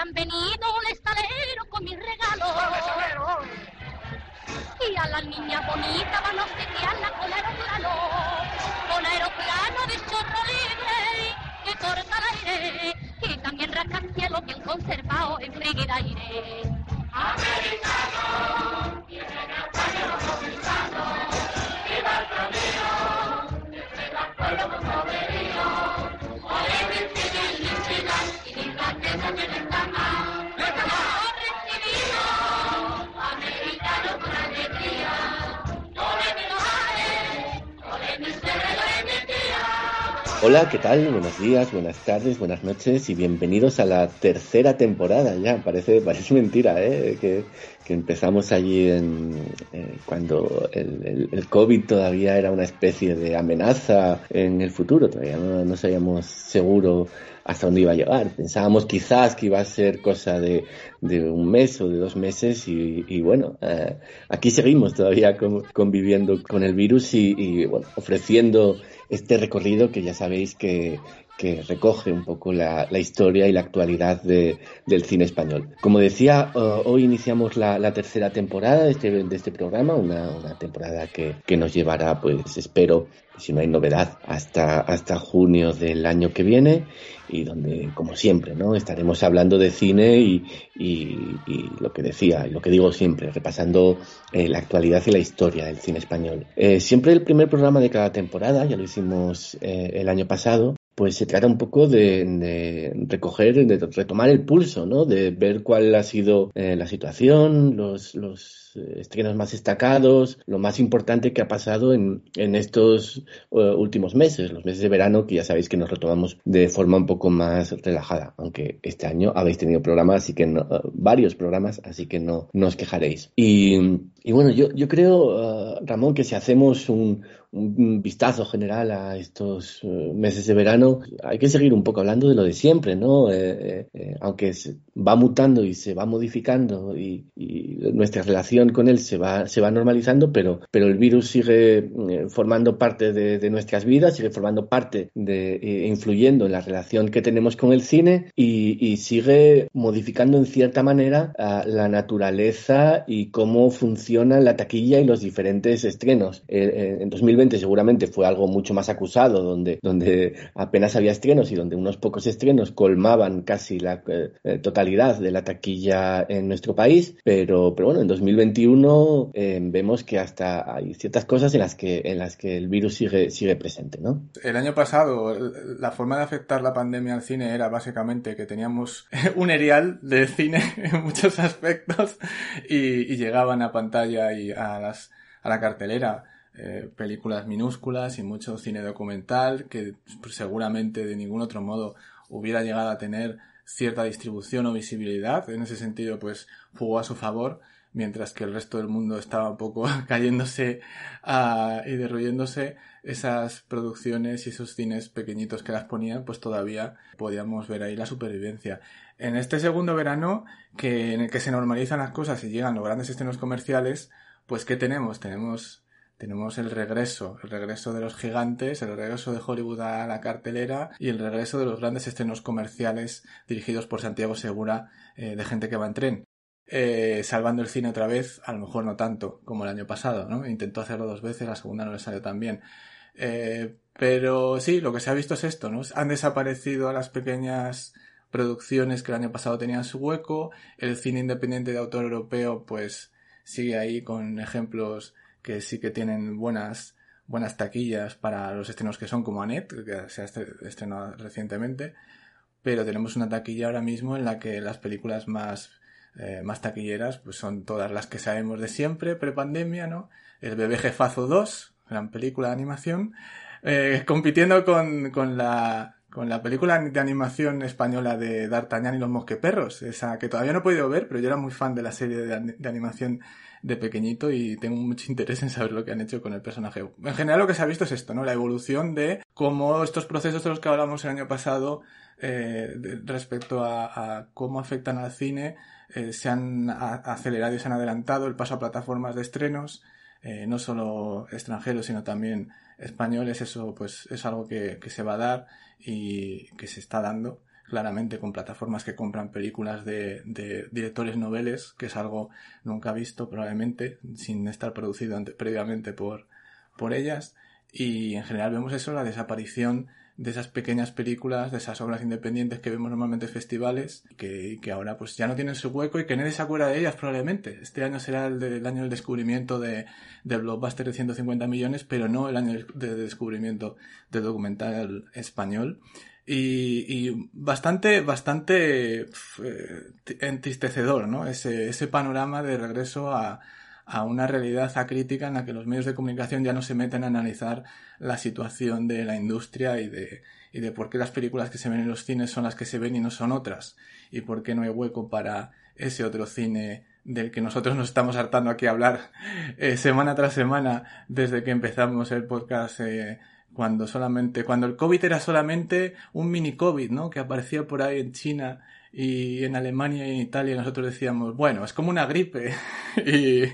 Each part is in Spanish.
han venido un estalero con mis regalos. Y a la niña bonita van a obsequiarla con aeroplano, con aeroplano de chorro libre que corta el aire y también rascacielos bien conservado en frígida aire. Americano, Hola, ¿qué tal? Buenos días, buenas tardes, buenas noches y bienvenidos a la tercera temporada ya. Parece, parece mentira, ¿eh? Que, que empezamos allí en, eh, cuando el, el- el COVID todavía era una especie de amenaza en el futuro. Todavía no, no sabíamos seguro hasta dónde iba a llegar. Pensábamos quizás que iba a ser cosa de, de un mes o de dos meses y, y bueno, eh, aquí seguimos todavía con- conviviendo con el virus y, y, bueno, ofreciendo este recorrido que ya sabéis que, que recoge un poco la, historia y la actualidad de- del cine español. Como decía, eh, hoy iniciamos la, tercera temporada de este, este programa, una, temporada que, nos llevará, pues espero, si no hay novedad, hasta, hasta junio del año que viene y donde, como siempre, ¿no? estaremos hablando de cine y, lo que decía, lo que digo siempre, repasando eh, la actualidad y la historia del cine español. Eh, siempre el primer programa de cada temporada, ya lo hicimos el año pasado, pues se trata un poco de, recoger, de retomar el pulso, ¿no? De ver cuál ha sido eh, la situación, los, los eh, estrenos más destacados, lo más importante que ha pasado en, en estos eh, últimos meses, los meses de verano, que ya sabéis que nos retomamos de forma un poco más relajada, aunque este año habéis tenido programas, así que no, varios programas, así que no, os quejaréis. Y, bueno, yo, yo creo, Ramón, que si hacemos un, un vistazo general a estos eh, meses de verano, hay que seguir un poco hablando de lo de siempre, ¿no? Eh, eh, aunque va mutando y se va modificando y, nuestra relación con él se va, se va normalizando, pero, pero el virus sigue formando parte de, de nuestras vidas, sigue formando parte de, eh, influyendo en la relación que tenemos con el cine y, y sigue modificando en cierta manera ah, la naturaleza y cómo funciona la taquilla y los diferentes estrenos. En 2020 seguramente fue algo mucho más acusado, donde, donde apenas había estrenos y donde unos pocos estrenos colmaban casi la eh, totalidad de la taquilla en nuestro país, pero, pero bueno, en 2021 eh, vemos que hasta hay ciertas cosas en las que, en las que el virus sigue, sigue presente, ¿no? El año pasado, la forma de afectar la pandemia al cine era básicamente que teníamos un erial de cine en muchos aspectos y, y llegaban a pantalla y a las a la cartelera eh, películas minúsculas y mucho cine documental que pues, seguramente de ningún otro modo hubiera llegado a tener cierta distribución o visibilidad. En ese sentido, pues jugó a su favor, mientras que el resto del mundo estaba un poco cayéndose ah, y derruyéndose esas producciones y esos cines pequeñitos que las ponían, pues todavía podíamos ver ahí la supervivencia. En este segundo verano, que en el que se normalizan las cosas y llegan los grandes estrenos comerciales, pues ¿qué tenemos? Tenemos tenemos el regreso, el regreso de los gigantes, el regreso de Hollywood a la cartelera y el regreso de los grandes estrenos comerciales dirigidos por Santiago Segura eh, de gente que va en tren. Eh, salvando el cine otra vez, a lo mejor no tanto como el año pasado, ¿no? Intentó hacerlo dos veces, la segunda no le salió tan bien. Eh, pero sí, lo que se ha visto es esto, ¿no? Han desaparecido las pequeñas producciones que el año pasado tenían su hueco, el cine independiente de autor europeo pues sigue ahí con ejemplos que sí que tienen buenas buenas taquillas para los estrenos que son como Annette, que se ha estre- estrenado recientemente, pero tenemos una taquilla ahora mismo en la que las películas más eh, más taquilleras pues son todas las que sabemos de siempre, prepandemia, ¿no? El bebé jefazo 2, gran película de animación, eh, compitiendo con, con la con la película de animación española de D'Artagnan y los mosqueperros, esa que todavía no he podido ver, pero yo era muy fan de la serie de, de animación de pequeñito y tengo mucho interés en saber lo que han hecho con el personaje. En general lo que se ha visto es esto, ¿no? La evolución de cómo estos procesos de los que hablamos el año pasado eh, respecto a, cómo afectan al cine eh, se han acelerado y se han adelantado el paso a plataformas de estrenos, eh, no solo extranjeros sino también españoles, eso pues es algo que se va a dar y que se está dando claramente con plataformas que compran películas de, de directores noveles, que es algo nunca visto probablemente, sin estar producido previamente por, por ellas. Y en general vemos eso, la desaparición de esas pequeñas películas, de esas obras independientes que vemos normalmente en festivales, que, que ahora pues ya no tienen su hueco y que nadie se acuerda de ellas probablemente. Este año será el, año del descubrimiento de, del blockbuster de 150 millones, pero no el año de descubrimiento del documental español. Y, y, bastante, bastante eh, entristecedor, ¿no? Ese, ese panorama de regreso a, a una realidad acrítica en la que los medios de comunicación ya no se meten a analizar la situación de la industria y de, y de por qué las películas que se ven en los cines son las que se ven y no son otras, y por qué no hay hueco para ese otro cine del que nosotros nos estamos hartando aquí a hablar eh, semana tras semana desde que empezamos el podcast eh, cuando solamente, cuando el COVID era solamente un mini COVID, ¿no? Que aparecía por ahí en China y en Alemania y en Italia nosotros decíamos, bueno, es como una gripe y,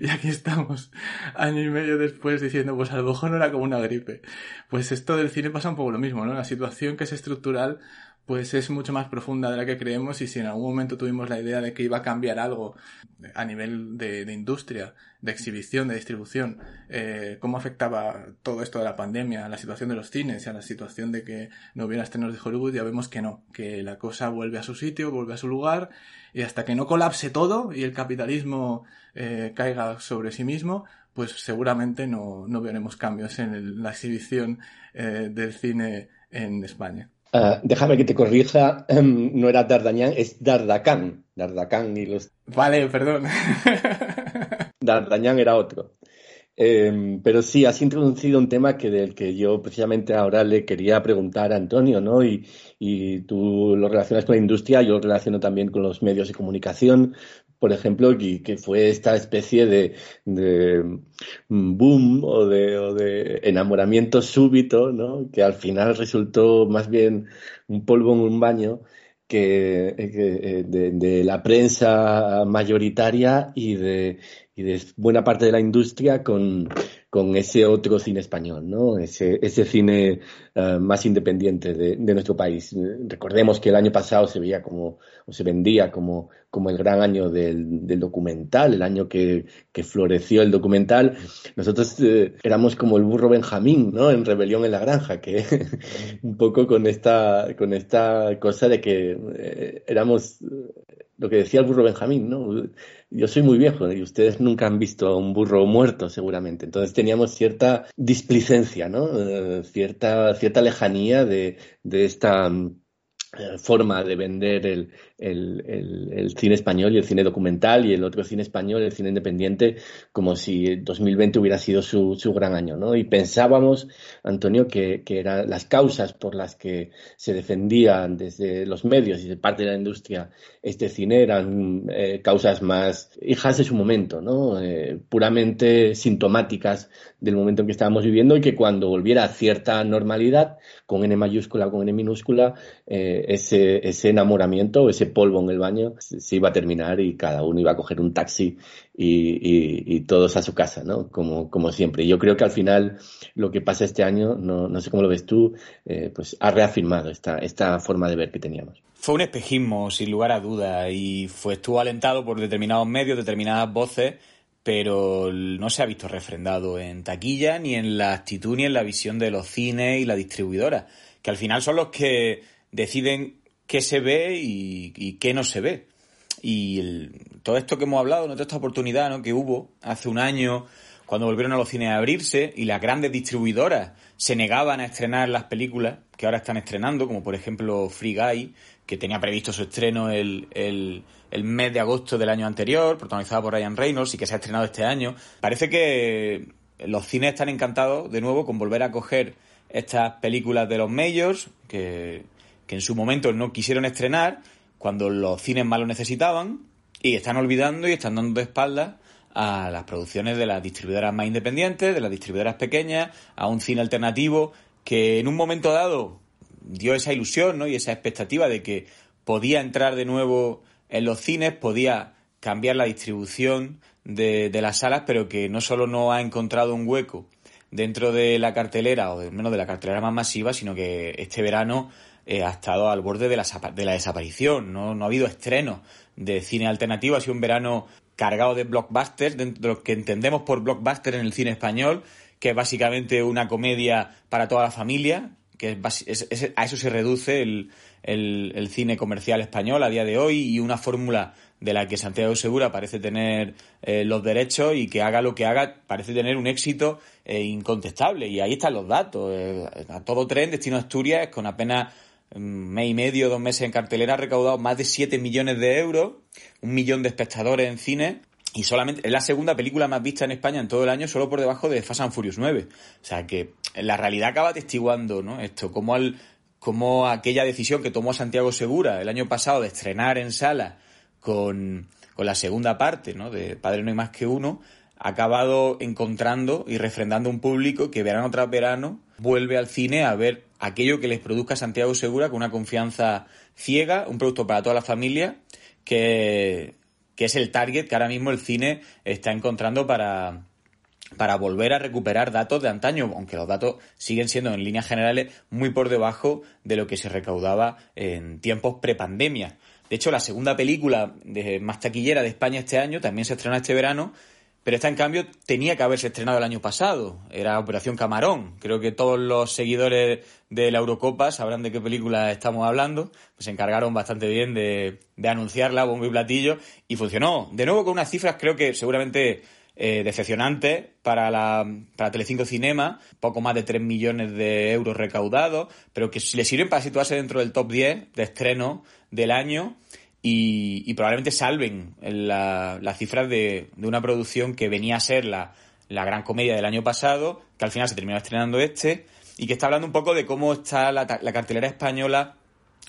y aquí estamos, año y medio después, diciendo, pues a lo mejor no era como una gripe. Pues esto del cine pasa un poco lo mismo, ¿no? La situación que es estructural pues es mucho más profunda de la que creemos y si en algún momento tuvimos la idea de que iba a cambiar algo a nivel de, industria, de exhibición, de distribución, eh, cómo afectaba todo esto de la pandemia a la situación de los cines y a la situación de que no hubiera estrenos de Hollywood, ya vemos que no, que la cosa vuelve a su sitio, vuelve a su lugar y hasta que no colapse todo y el capitalismo eh, caiga sobre sí mismo, pues seguramente no, no veremos cambios en la exhibición eh, del cine en España. Ah, déjame que te corrija, em, no era D'Artagnan, es Dardacán. Dardacán y los... Vale, perdón. D'Artagnan era otro. Em, pero sí, has introducido un tema que del que yo precisamente ahora le quería preguntar a Antonio, ¿no? Y, y tú lo relacionas con la industria, yo lo relaciono también con los medios de comunicación, por ejemplo, que fue esta especie de, boom o de, enamoramiento súbito, ¿no? Que al final resultó más bien un polvo en un baño que, eh, de, la prensa mayoritaria y de, y de buena parte de la industria con, con ese otro cine español, ¿no? Ese, ese cine eh, más independiente de, nuestro país. Recordemos que el año pasado se veía como, o se vendía como, como el gran año del, documental, el año que, floreció el documental. Nosotros eh, éramos como el burro Benjamín, ¿no? En Rebelión en la Granja, que un poco con esta, con esta cosa de que eh, éramos lo que decía el burro Benjamín, ¿no? Yo soy muy viejo y ustedes nunca han visto a un burro muerto, seguramente. Entonces teníamos cierta displicencia, ¿no? Eh, cierta, cierta lejanía de, de esta eh, forma de vender el, el, cine español y el cine documental y el otro cine español, el cine independiente, como si 2020 hubiera sido su, su gran año, ¿no? Y pensábamos, Antonio, que, que eran las causas por las que se defendían desde los medios y de parte de la industria este cine eran eh, causas más hijas de su momento, ¿no? Eh, puramente sintomáticas del momento en que estábamos viviendo y que cuando volviera a cierta normalidad, con N mayúscula con N minúscula, eh, ese, ese enamoramiento, ese polvo en el baño se, iba a terminar y cada uno iba a coger un taxi y, todos a su casa, ¿no? Como, como siempre. Yo creo que al final lo que pasa este año, no, no sé cómo lo ves tú, eh, pues ha reafirmado esta, esta forma de ver que teníamos. Fue un espejismo, sin lugar a dudas, y fue, estuvo alentado por determinados medios, determinadas voces, pero no se ha visto refrendado en taquilla, ni en la actitud, ni en la visión de los cines y la distribuidora, que al final son los que deciden qué se ve y, qué no se ve. Y todo esto que hemos hablado, toda esta oportunidad ¿no? que hubo hace un año, cuando volvieron a los cines a abrirse y las grandes distribuidoras se negaban a estrenar las películas que ahora están estrenando, como por ejemplo Free Guy, que tenía previsto su estreno el, el, el mes de agosto del año anterior, protagonizada por Ryan Reynolds y que se ha estrenado este año. Parece que los cines están encantados de nuevo con volver a coger estas películas de los majors, que que en su momento no quisieron estrenar cuando los cines más lo necesitaban y están olvidando y están dando de espaldas a las producciones de las distribuidoras más independientes, de las distribuidoras pequeñas, a un cine alternativo que en un momento dado dio esa ilusión ¿no? y esa expectativa de que podía entrar de nuevo en los cines, podía cambiar la distribución de, de las salas, pero que no solo no ha encontrado un hueco dentro de la cartelera, o al menos de la cartelera más masiva, sino que este verano eh, ha estado al borde de la, de la desaparición. ¿no? no ha habido estreno de cine alternativo. Ha sido un verano cargado de blockbusters, dentro de lo que entendemos por blockbuster en el cine español, que es básicamente una comedia para toda la familia, que es, a eso se reduce el, el, cine comercial español a día de hoy y una fórmula de la que Santiago Segura parece tener eh, los derechos y que haga lo que haga parece tener un éxito eh, incontestable. Y ahí están los datos. Eh, a todo tren, Destino Asturias, con apenas mes y medio, dos meses en cartelera, ha recaudado más de 7 millones de euros, un millón de espectadores en cine y solamente es la segunda película más vista en España en todo el año, solo por debajo de Fast and Furious 9. O sea que la realidad acaba testiguando, ¿no? Esto, como al, como aquella decisión que tomó Santiago Segura el año pasado de estrenar en sala con, con la segunda parte, ¿no? De Padre no hay más que uno, acabado encontrando y refrendando un público que verano tras verano vuelve al cine a ver aquello que les produzca Santiago Segura con una confianza ciega, un producto para toda la familia que que es el target que ahora mismo el cine está encontrando para, para volver a recuperar datos de antaño, aunque los datos siguen siendo en líneas generales muy por debajo de lo que se recaudaba en tiempos prepandemia. De hecho, la segunda película de más taquillera de España este año también se estrena este verano pero esta, en cambio, tenía que haberse estrenado el año pasado. Era Operación Camarón. Creo que todos los seguidores de la Eurocopa sabrán de qué película estamos hablando. Pues se encargaron bastante bien de, de anunciarla, bombo y platillo, y funcionó. De nuevo con unas cifras, creo que seguramente eh, decepcionantes para la para Telecinco Cinema, poco más de 3 millones de euros recaudados, pero que le sirven para situarse dentro del top 10 de estreno del año y, probablemente salven las la cifras de, una producción que venía a ser la, gran comedia del año pasado, que al final se terminó estrenando este, y que está hablando un poco de cómo está la, cartelera española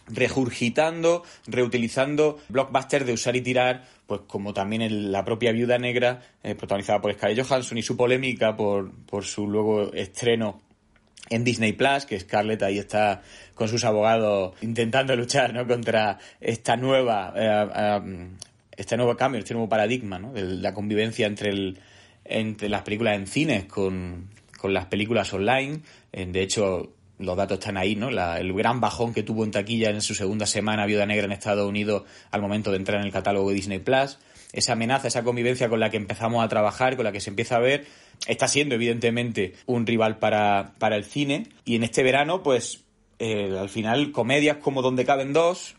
regurgitando, reutilizando blockbusters de usar y tirar, pues como también la propia Viuda Negra, eh, protagonizada por Scarlett Johansson y su polémica por, por su luego estreno en Disney Plus, que Scarlett ahí está con sus abogados intentando luchar ¿no? contra esta nueva eh, eh, este nuevo cambio, este nuevo paradigma ¿no? de la convivencia entre el, entre las películas en cines con, con las películas online. Eh, de hecho, los datos están ahí, ¿no? el gran bajón que tuvo en taquilla en su segunda semana Viuda Negra en Estados Unidos al momento de entrar en el catálogo de Disney Plus. Esa amenaza, esa convivencia con la que empezamos a trabajar, con la que se empieza a ver, está siendo evidentemente un rival para, para el cine. Y en este verano, pues eh, al final comedias como Donde caben dos,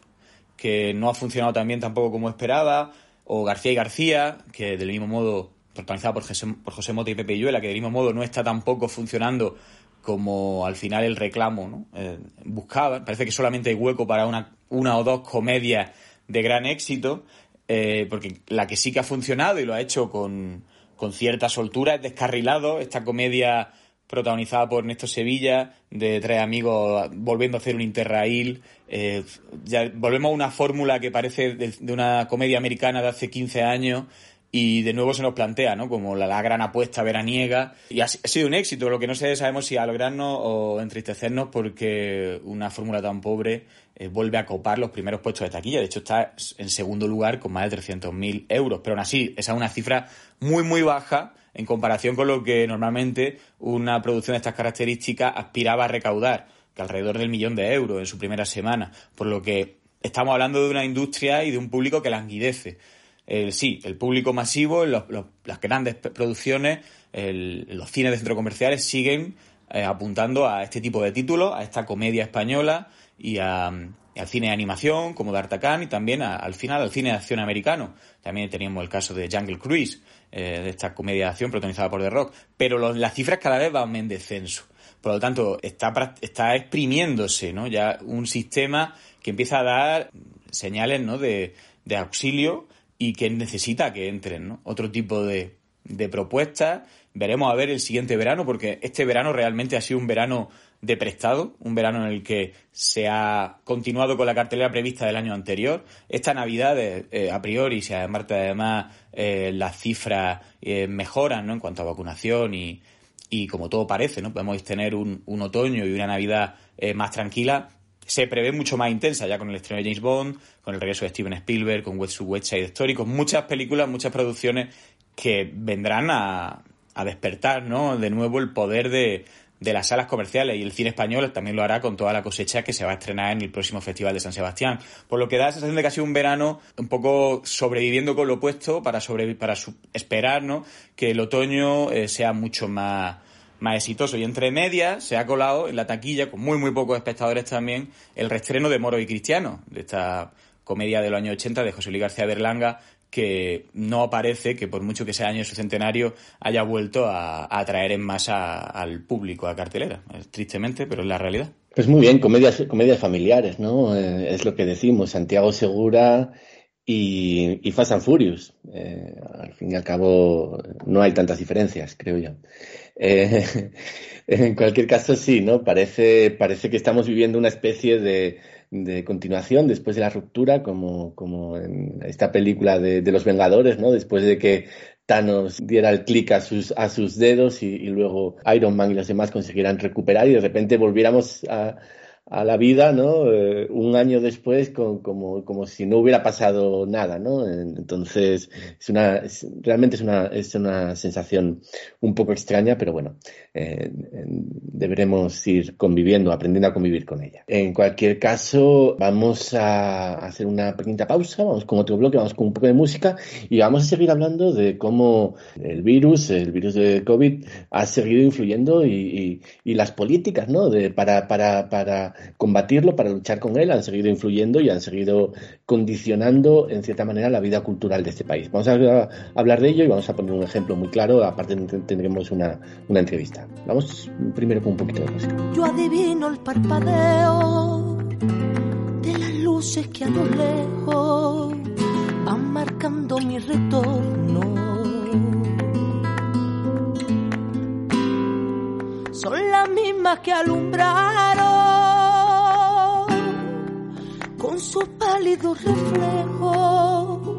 que no ha funcionado tan bien tampoco como esperaba, o García y García, que del mismo modo, protagonizada por José, por José Mota y Pepe Yuela, que del mismo modo no está tampoco funcionando como al final el reclamo ¿no? Eh, buscaba. Parece que solamente hay hueco para una, una o dos comedias de gran éxito, eh, porque la que sí que ha funcionado y lo ha hecho con, con cierta soltura es Descarrilado, esta comedia protagonizada por Néstor Sevilla, de tres amigos volviendo a hacer un interrail. Eh, ya volvemos a una fórmula que parece de, una comedia americana de hace 15 años y de nuevo se nos plantea, ¿no? Como la, gran apuesta veraniega. Y ha, sido un éxito, lo que no sé sabemos si alegrarnos o entristecernos porque una fórmula tan pobre eh, vuelve a copar los primeros puestos de taquilla. De hecho, está en segundo lugar con más de 300.000 euros. Pero aún así, esa es una cifra muy, muy baja en comparación con lo que normalmente una producción de estas características aspiraba a recaudar, que alrededor del millón de euros en su primera semana. Por lo que estamos hablando de una industria y de un público que languidece. Sí, el público masivo, las grandes producciones, los cines de centros comerciales siguen eh, apuntando a este tipo de títulos, a esta comedia española y a, al cine de animación como D'Artagnan y también al final al cine de acción americano. También teníamos el caso de Jungle Cruise, eh, de esta comedia de acción protagonizada por The Rock. Pero las cifras cada vez van en descenso. Por lo tanto, está, está exprimiéndose ¿no? ya un sistema que empieza a dar señales ¿no? de, de auxilio y que necesita que entren ¿no? otro tipo de, de propuestas. Veremos a ver el siguiente verano, porque este verano realmente ha sido un verano de prestado, un verano en el que se ha continuado con la cartelera prevista del año anterior. Esta Navidad, eh, a priori, si además, además eh, las cifras eh, mejoran ¿no? en cuanto a vacunación y, y como todo parece, ¿no? podemos tener un, un otoño y una Navidad más tranquila, se prevé mucho más intensa ya con el estreno de James Bond, con el regreso de Steven Spielberg, con West Side Story, con muchas películas, muchas producciones que vendrán a, a despertar, ¿no? De nuevo el poder de, de las salas comerciales y el cine español también lo hará con toda la cosecha que se va a estrenar en el próximo Festival de San Sebastián. Por lo que da la sensación de que ha sido un verano un poco sobreviviendo con lo opuesto para, para esperar ¿no? que el otoño eh, sea mucho más, más exitoso. Y entre medias se ha colado en la taquilla, con muy muy pocos espectadores también, el reestreno de Moro y Cristiano, de esta comedia de los años 80 de José Luis García Berlanga, que no parece que por mucho que sea año su centenario haya vuelto a, atraer en masa al público a cartelera. Tristemente, pero es la realidad. Pues muy bien, comedias, comedias familiares, ¿no? Eh, es lo que decimos. Santiago Segura y, y Fast and Furious. Eh, al fin y al cabo, no hay tantas diferencias, creo yo. Eh, en cualquier caso, sí, ¿no? Parece, parece que estamos viviendo una especie de continuación después de la ruptura, como, como en esta película de, de los Vengadores, ¿no? Después de que Thanos diera el clic a sus, a sus dedos y, y, luego Iron Man y los demás consiguieran recuperar y de repente volviéramos a, a la vida, ¿no? Eh, un año después, como, como si no hubiera pasado nada, ¿no? Entonces, es una, realmente es una, es una sensación un poco extraña, pero bueno, deberemos ir conviviendo, aprendiendo a convivir con ella. En cualquier caso, vamos a hacer una pequeña pausa, vamos con otro bloque, vamos con un poco de música y vamos a seguir hablando de cómo el virus, el virus de COVID, ha seguido influyendo y, y, y las políticas, ¿no? De, para, para, para combatirlo, para luchar con él, han seguido influyendo y han seguido condicionando, en cierta manera, la vida cultural de este país. Vamos a hablar de ello y vamos a poner un ejemplo muy claro, aparte tendremos una, una entrevista. Vamos primero con un poquito de música. Yo adivino el parpadeo de las luces que a lo lejos van marcando mi retorno. Son las mismas que alumbraron con su pálido reflejo,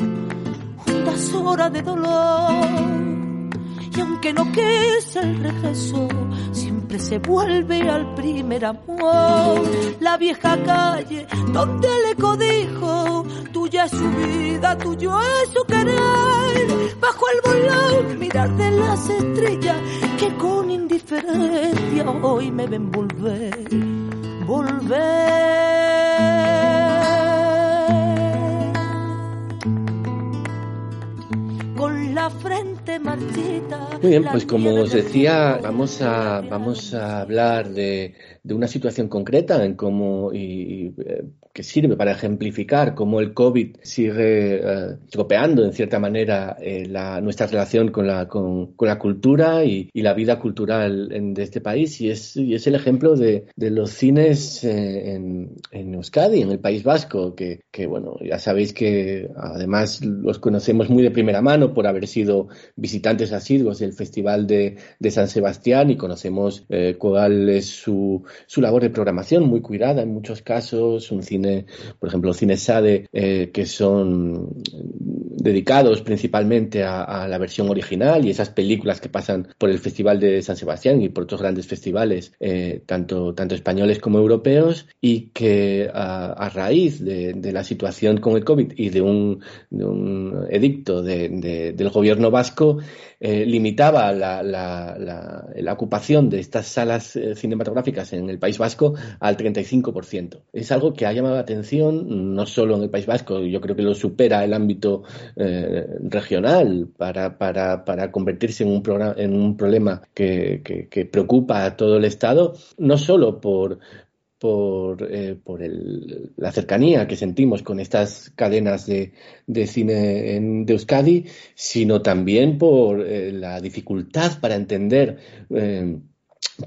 juntas horas de dolor. Y aunque no quise el regreso, siempre se vuelve al primer amor. La vieja calle donde le codijo, tuya es su vida, tuyo es su querer. Bajo el volón, mirar de las estrellas que con indiferencia hoy me ven volver, volver. La frente marchita. Muy bien, pues como os decía, vamos a, vamos a hablar de, de una situación concreta en cómo y, eh, que sirve para ejemplificar cómo el COVID sigue eh, tropeando en cierta manera eh, la, nuestra relación con la, con, con la cultura y, y, la vida cultural en, de este país. Y es, y es el ejemplo de, de los cines en, en, Euskadi, en el País Vasco, que, que bueno, ya sabéis que además los conocemos muy de primera mano por haber sido visitantes asiduos del Festival de, de San Sebastián y conocemos eh, cuál es su, su labor de programación muy cuidada en muchos casos, un cine, por ejemplo, cines SADE, eh, que son dedicados principalmente a, la versión original y esas películas que pasan por el Festival de San Sebastián y por otros grandes festivales, eh, tanto, tanto españoles como europeos, y que a, raíz de, la situación con el COVID y de un, de un edicto de, de, del gobierno vasco, eh, limitaba la, la, la, ocupación de estas salas eh, cinematográficas en el País Vasco al 35%. Es algo que ha llamado la atención no solo en el País Vasco, yo creo que lo supera el ámbito eh, regional para, para, para, convertirse en un, programa, en un problema que, que preocupa a todo el Estado, no solo por, por, eh, por el, la cercanía que sentimos con estas cadenas de, de cine en, de Euskadi, sino también por eh, la dificultad para entender eh,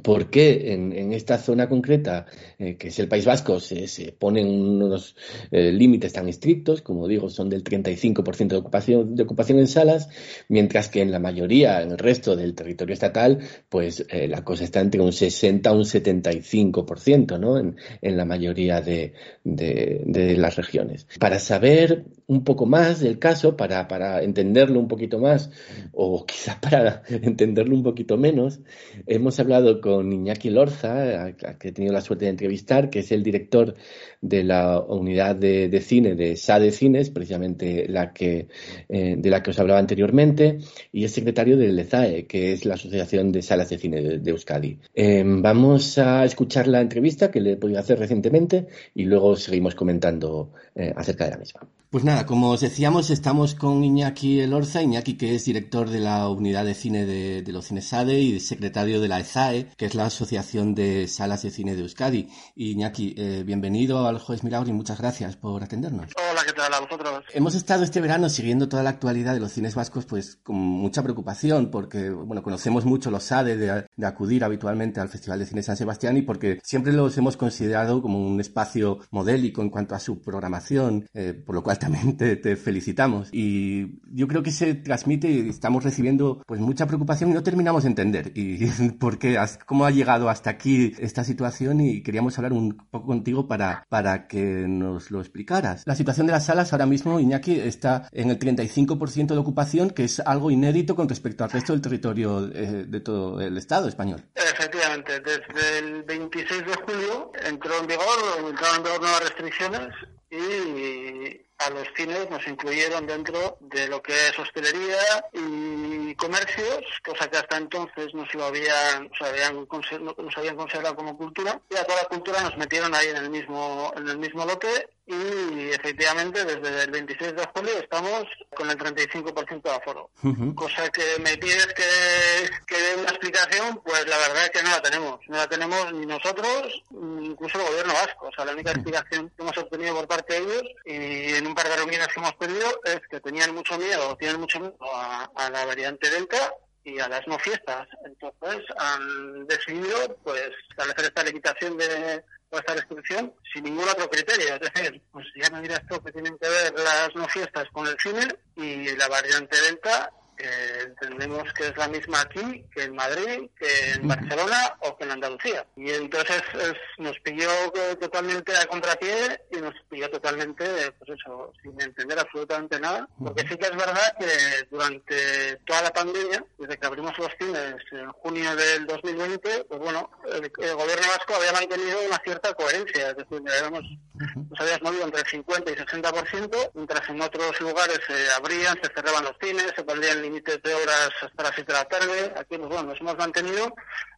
por qué en, esta zona concreta, eh, que es el País Vasco, se, ponen unos eh, límites tan estrictos, como digo, son del 35% de ocupación, de ocupación en salas, mientras que en la mayoría, en el resto del territorio estatal, pues eh, la cosa está entre un 60 a un 75%, ¿no? En, la mayoría de las regiones. Para saber un poco más del caso, para, para entenderlo un poquito más, o quizás para entenderlo un poquito menos, hemos hablado con Iñaki Lorza, que he tenido la suerte de entrevistar, que es el director de la unidad de, cine de SADE Cines, precisamente la que, eh, de la que os hablaba anteriormente, y es secretario del EZAE, que es la Asociación de Salas de Cine de, Euskadi. Em, vamos a escuchar la entrevista que le he podido hacer recientemente y luego seguimos comentando eh, acerca de la misma. Pues nada, como os decíamos, estamos con Iñaki Elorza, Iñaki que es director de la unidad de cine de, los cines SADE y secretario de la EZAE, que es la Asociación de Salas de Cine de Euskadi. Iñaki, eh, Juez Milagro y muchas gracias por atendernos. Hola, ¿qué tal a vosotros? Hemos estado este verano siguiendo toda la actualidad de los cines vascos pues con mucha preocupación porque, bueno, conocemos mucho los SADE de, de acudir habitualmente al Festival de Cine San Sebastián y porque siempre los hemos considerado como un espacio modélico en cuanto a su programación, eh, por lo cual también te, felicitamos. Y yo creo que se transmite y estamos recibiendo pues mucha preocupación y no terminamos de entender y por qué, cómo ha llegado hasta aquí esta situación y queríamos hablar un poco contigo para, para que nos lo explicaras. La situación de las salas ahora mismo, Iñaki, está en el 35% de ocupación, que es algo inédito con respecto al resto del territorio eh, de todo el Estado español. Efectivamente, desde el 26 de julio entró en vigor, entraron en vigor nuevas restricciones y a los cines nos incluyeron dentro de lo que es hostelería y comercios, cosa que hasta entonces no se lo habían, se habían, nos habían considerado como cultura, y a toda la cultura nos metieron ahí en el mismo, en el mismo lote y efectivamente desde el 26 de julio estamos con el 35% de aforo. Cosa que me pides que, que dé una explicación, pues la verdad es que no la tenemos. No la tenemos ni nosotros, ni incluso el gobierno vasco. O sea, la única explicación que hemos obtenido por parte de ellos y en un par de reuniones que hemos pedido es que tenían mucho miedo, tienen mucho miedo a, a la variante Delta y a las no fiestas. Entonces han decidido pues establecer esta limitación de esta restricción sin ningún otro criterio. Es decir, pues ya me dirás tú que tienen que ver las no fiestas con el cine y la variante Delta entendemos que es la misma aquí que en Madrid, que en Barcelona o que en Andalucía. Y entonces nos pilló totalmente a contrapié y nos pilló totalmente, pues eso, sin entender absolutamente nada. Porque sí que es verdad que durante toda la pandemia, desde que abrimos los cines en junio del 2020, pues bueno, el, gobierno vasco había mantenido una cierta coherencia. Es decir, habíamos, nos habíamos movido entre el 50 y 60%, mientras en otros lugares se abrían, se cerraban los cines, se pondrían de horas hasta las 7 de la tarde. Aquí bueno, nos hemos mantenido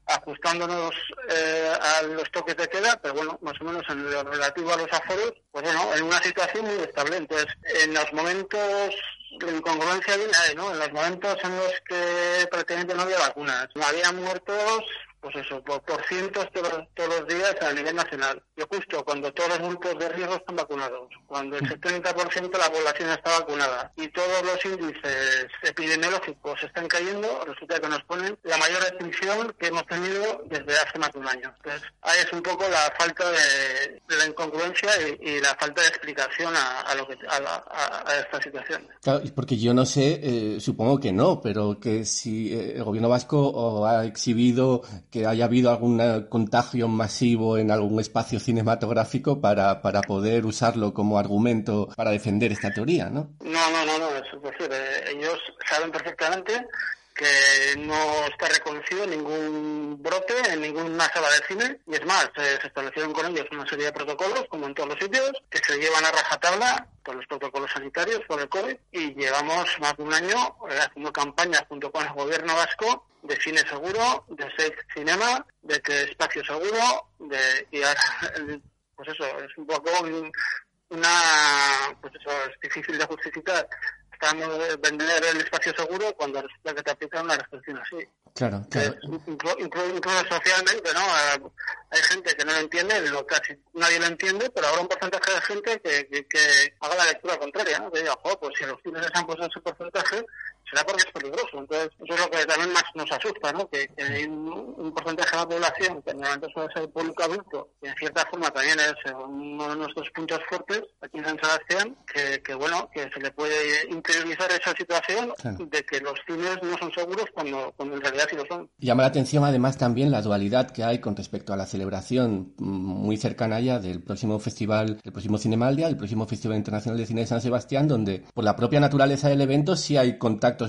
ajustándonos eh, a los toques de queda, pero bueno, más o menos en lo relativo a los aforos, pues bueno, en una situación muy estable. Entonces, en los momentos de incongruencia viene ¿no? En los momentos en los que prácticamente no había vacunas, no había muertos pues eso, por, cientos todos, los días a nivel nacional. Y justo cuando todos los grupos de riesgo están vacunados, cuando el 70% de la población está vacunada y todos los índices epidemiológicos están cayendo, resulta que nos ponen la mayor restricción que hemos tenido desde hace más de un año. Entonces, ahí es un poco la falta de, la incongruencia y, la falta de explicación a, lo que, a, esta situación. Claro, porque yo no sé, eh, supongo que no, pero que si eh, el gobierno vasco ha exhibido que haya habido algún eh, contagio masivo en algún espacio cinematográfico para, para poder usarlo como argumento para defender esta teoría, ¿no? No, no, no, no, es eh, ellos saben perfectamente que no está reconocido ningún brote en ninguna sala de cine. Y es más, se establecieron con ellos una serie de protocolos, como en todos los sitios, que se llevan a rajatabla por los protocolos sanitarios por el COVID. Y llevamos más de un año eh, haciendo campañas junto con el gobierno vasco de cine seguro, de safe cinema, de que espacio seguro, de y pues eso, es un poco una, pues eso, es difícil de justificar vender el espacio seguro cuando resulta que te aplican una restricción así. Claro, claro. incluso, socialmente, ¿no? Hay gente que no lo entiende, lo, casi nadie lo entiende, pero habrá un porcentaje de gente que, que, haga la lectura contraria, ¿no? Que diga, pues si los cines han puesto ese porcentaje, será porque es peligroso. Entonces, eso es lo que también más nos asusta, ¿no? Que, hay un, porcentaje de la población que normalmente suele ser público adulto, y en cierta forma también es uno de nuestros puntos fuertes aquí en San Sebastián, que, bueno, que se le puede interiorizar esa situación de que los cines no son seguros cuando, cuando en realidad sí lo son. Llama la atención además también la dualidad que hay con respecto a la celebración muy cercana ya del próximo festival, el próximo Cinemaldia, el próximo Festival Internacional de Cine de San Sebastián, donde por la propia naturaleza del evento sí hay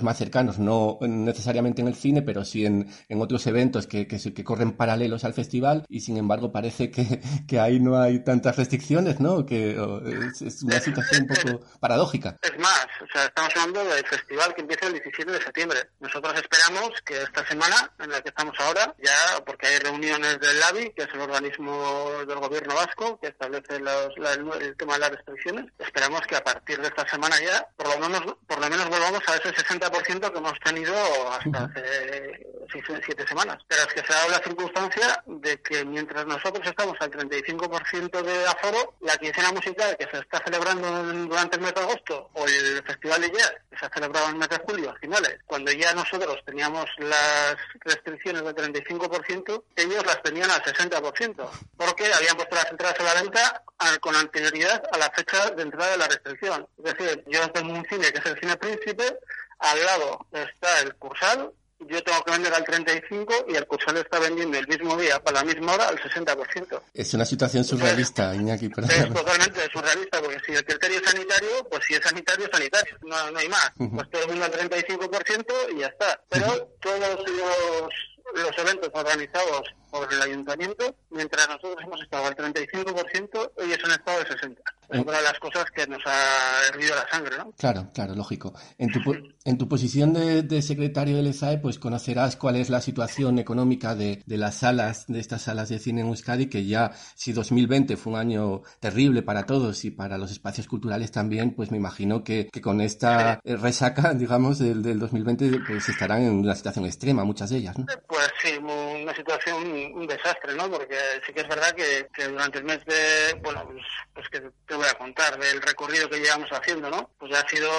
más cercanos, no necesariamente en el cine, pero sí en, en otros eventos que, que, que, corren paralelos al festival y sin embargo parece que, que ahí no hay tantas restricciones, ¿no? Que es, una situación un poco paradójica. Es más, o sea, estamos hablando del festival que empieza el 17 de septiembre. Nosotros esperamos que esta semana en la que estamos ahora, ya porque hay reuniones del LABI, que es el organismo del gobierno vasco que establece los, el tema de las restricciones, esperamos que a partir de esta semana ya por lo menos, por lo menos volvamos a ese 60% que hemos tenido hasta hace seis, siete semanas. Pero es que se ha dado la circunstancia de que mientras nosotros estamos al 35% de aforo, la quincena musical que se está celebrando durante el mes de agosto o el Festival de Jazz que se ha celebrado en el mes de julio a finales, cuando ya nosotros teníamos las restricciones del 35%, ellos las tenían al 60%, porque habían puesto las entradas a la venta con anterioridad a la fecha de entrada de la restricción. Es decir, yo tengo un cine que es el Cine Príncipe, al lado está el Cursal, yo tengo que vender al 35 y el Cursal está vendiendo el mismo día, para la misma hora, al 60%. Es una situación surrealista, Iñaki. Es totalmente surrealista, porque si el criterio es sanitario, pues si es sanitario, sanitario, no, no hay más. Pues todo el mundo al 35% y ya está. Pero todos los los eventos organizados por el ayuntamiento, mientras nosotros hemos estado al 35%, ellos han estado al 60%. Una de las cosas que nos ha hervido la sangre, ¿no? Claro, claro, lógico. En tu, en tu posición de, secretario del ESAE, pues conocerás cuál es la situación económica de, de, las salas, de estas salas de cine en Euskadi, que ya, si 2020 fue un año terrible para todos y para los espacios culturales también, pues me imagino que, que con esta resaca, digamos, del, del 2020, pues estarán en una situación extrema, muchas de ellas, ¿no? Pues sí, una situación, un desastre, ¿no? Porque sí que es verdad que, durante el mes de, bueno, pues, pues, que te voy a contar del recorrido que llevamos haciendo, ¿no? Pues ya ha sido,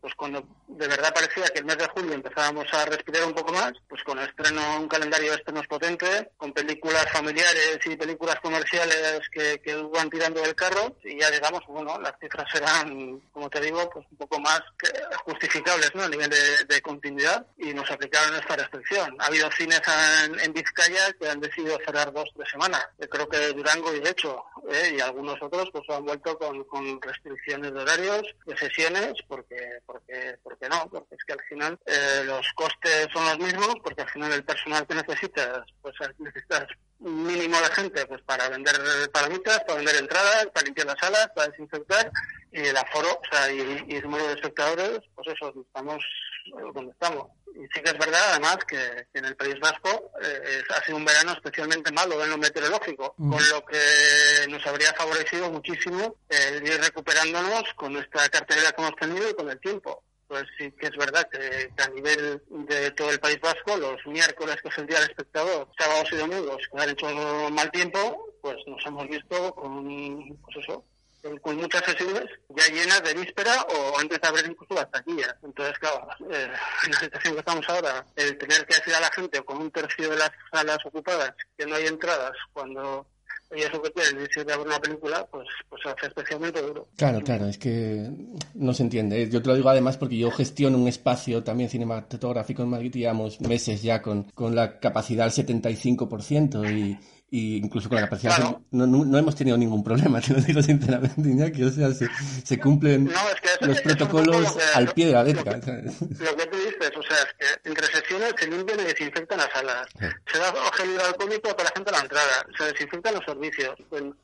pues cuando de verdad parecía que el mes de julio empezábamos a respirar un poco más, pues con estreno, un calendario de estrenos potente, con películas familiares y películas comerciales que, que van tirando del carro, y ya digamos, bueno, las cifras serán, como te digo, pues un poco más justificables, ¿no? A nivel de, de continuidad, y nos aplicaron esta restricción. Ha habido cines en, Vizcaya que han decidido cerrar dos, tres semanas. Yo creo que Durango y de hecho, eh, y algunos otros, pues han vuelto con, restricciones de horarios, de sesiones, porque, porque, porque no, porque es que al final eh, los costes son los mismos, porque al final el personal que necesitas, pues necesitas mínimo de gente pues para vender palomitas, para vender entradas, para limpiar las salas, para desinfectar, y el aforo, o sea, y, y el número de espectadores, pues eso, estamos donde estamos y sí que es verdad, además, que, en el País Vasco eh, ha sido un verano especialmente malo en lo meteorológico, mm. con lo que nos habría favorecido muchísimo el ir recuperándonos con nuestra cartera que hemos tenido y con el tiempo. Pues sí que es verdad que, a nivel de todo el País Vasco, los miércoles que es el día del espectador, sábados y domingos, que han hecho mal tiempo, pues nos hemos visto con, pues eso, con muchas sesiones ya llenas de víspera o antes de abrir incluso las taquillas. Entonces, claro, eh, en la situación que estamos ahora, el tener que decir a la gente con un tercio de las salas ocupadas que no hay entradas cuando y eso que tiene, si de ver una película, pues, pues hace especialmente duro. Claro, claro, es que no se entiende. Yo te lo digo además porque yo gestiono un espacio también cinematográfico en Madrid, digamos, meses ya con, con la capacidad al 75% y y incluso con la capacidad no, no, hemos tenido ningún problema, te lo digo sinceramente, Iñaki, o sea, se, se cumplen los protocolos al pie de la letra. Lo que tú dices, o sea, es que entre sesiones se limpian y desinfectan las salas, se da gel hidroalcohólico para la gente a la entrada, se desinfectan los servicios,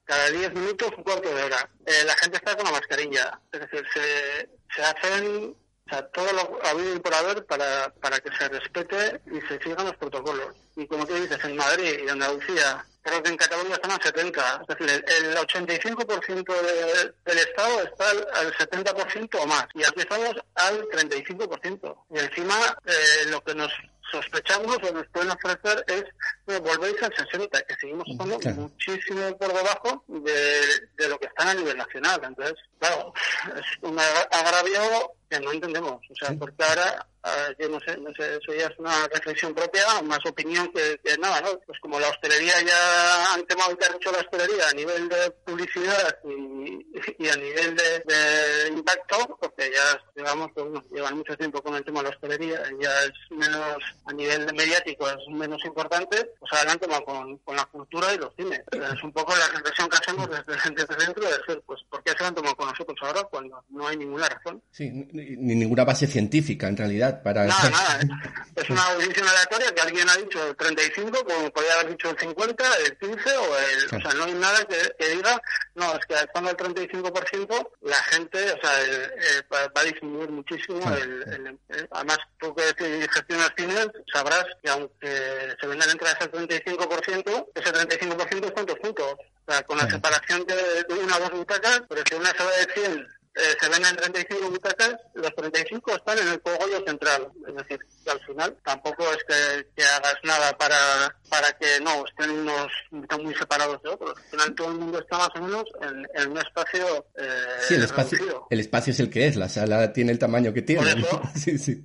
cada 10 minutos un cuarto de hora, eh, la gente está con la mascarilla, es decir, se, se hacen o sea, todo lo habido y por haber para, para que se respete y se sigan los protocolos. Y como tú dices, en Madrid y Andalucía creo que en Cataluña están al 70. Es decir, el, 85% del Estado está al, 70% o más. Y aquí estamos al 35%. Y encima, eh, lo que nos sospechamos o nos pueden ofrecer es que volvéis al 60, que seguimos estando muchísimo por debajo de, de, lo que está a nivel nacional. Entonces, claro, es un agravio que no entendemos. O sea, porque ahora, ah, yo no sé, no sé, eso ya es una reflexión propia, más opinión que, nada, ¿no? Pues como la hostelería ya han temado que mucho la hostelería a nivel de publicidad y, a nivel de, impacto, porque ya, digamos, pues, llevan mucho tiempo con el tema de la hostelería, ya es menos, a nivel mediático es menos importante, pues han tomado con, con la cultura y los cines. Es un poco la reflexión que hacemos desde, desde dentro de decir, pues, ¿por qué se han tomado con nosotros ahora cuando no hay ninguna razón? Sí, ni ninguna base científica en realidad para nada, nada, es una decisión aleatoria que alguien ha dicho el 35 como podría haber dicho el 50 el 15 o el o sea no hay nada que, diga. No es que estando el 35% la gente o sea va, a disminuir muchísimo el, además tú que gestionas cines sabrás que aunque se vendan entre ese 35% ese 35% es cuántos puntos. O sea con la separación de, de una o dos butacas pero si una se va de 100 eh, se venden 35 butacas, los 35 están en el cogollo central. Es decir, que al final tampoco es que, hagas nada para, para que no estén unos están muy separados de otros. Al final todo el mundo está más o menos en, un espacio. Eh, sí, el espacio, el espacio es el que es, la sala tiene el tamaño que tiene. sí, sí,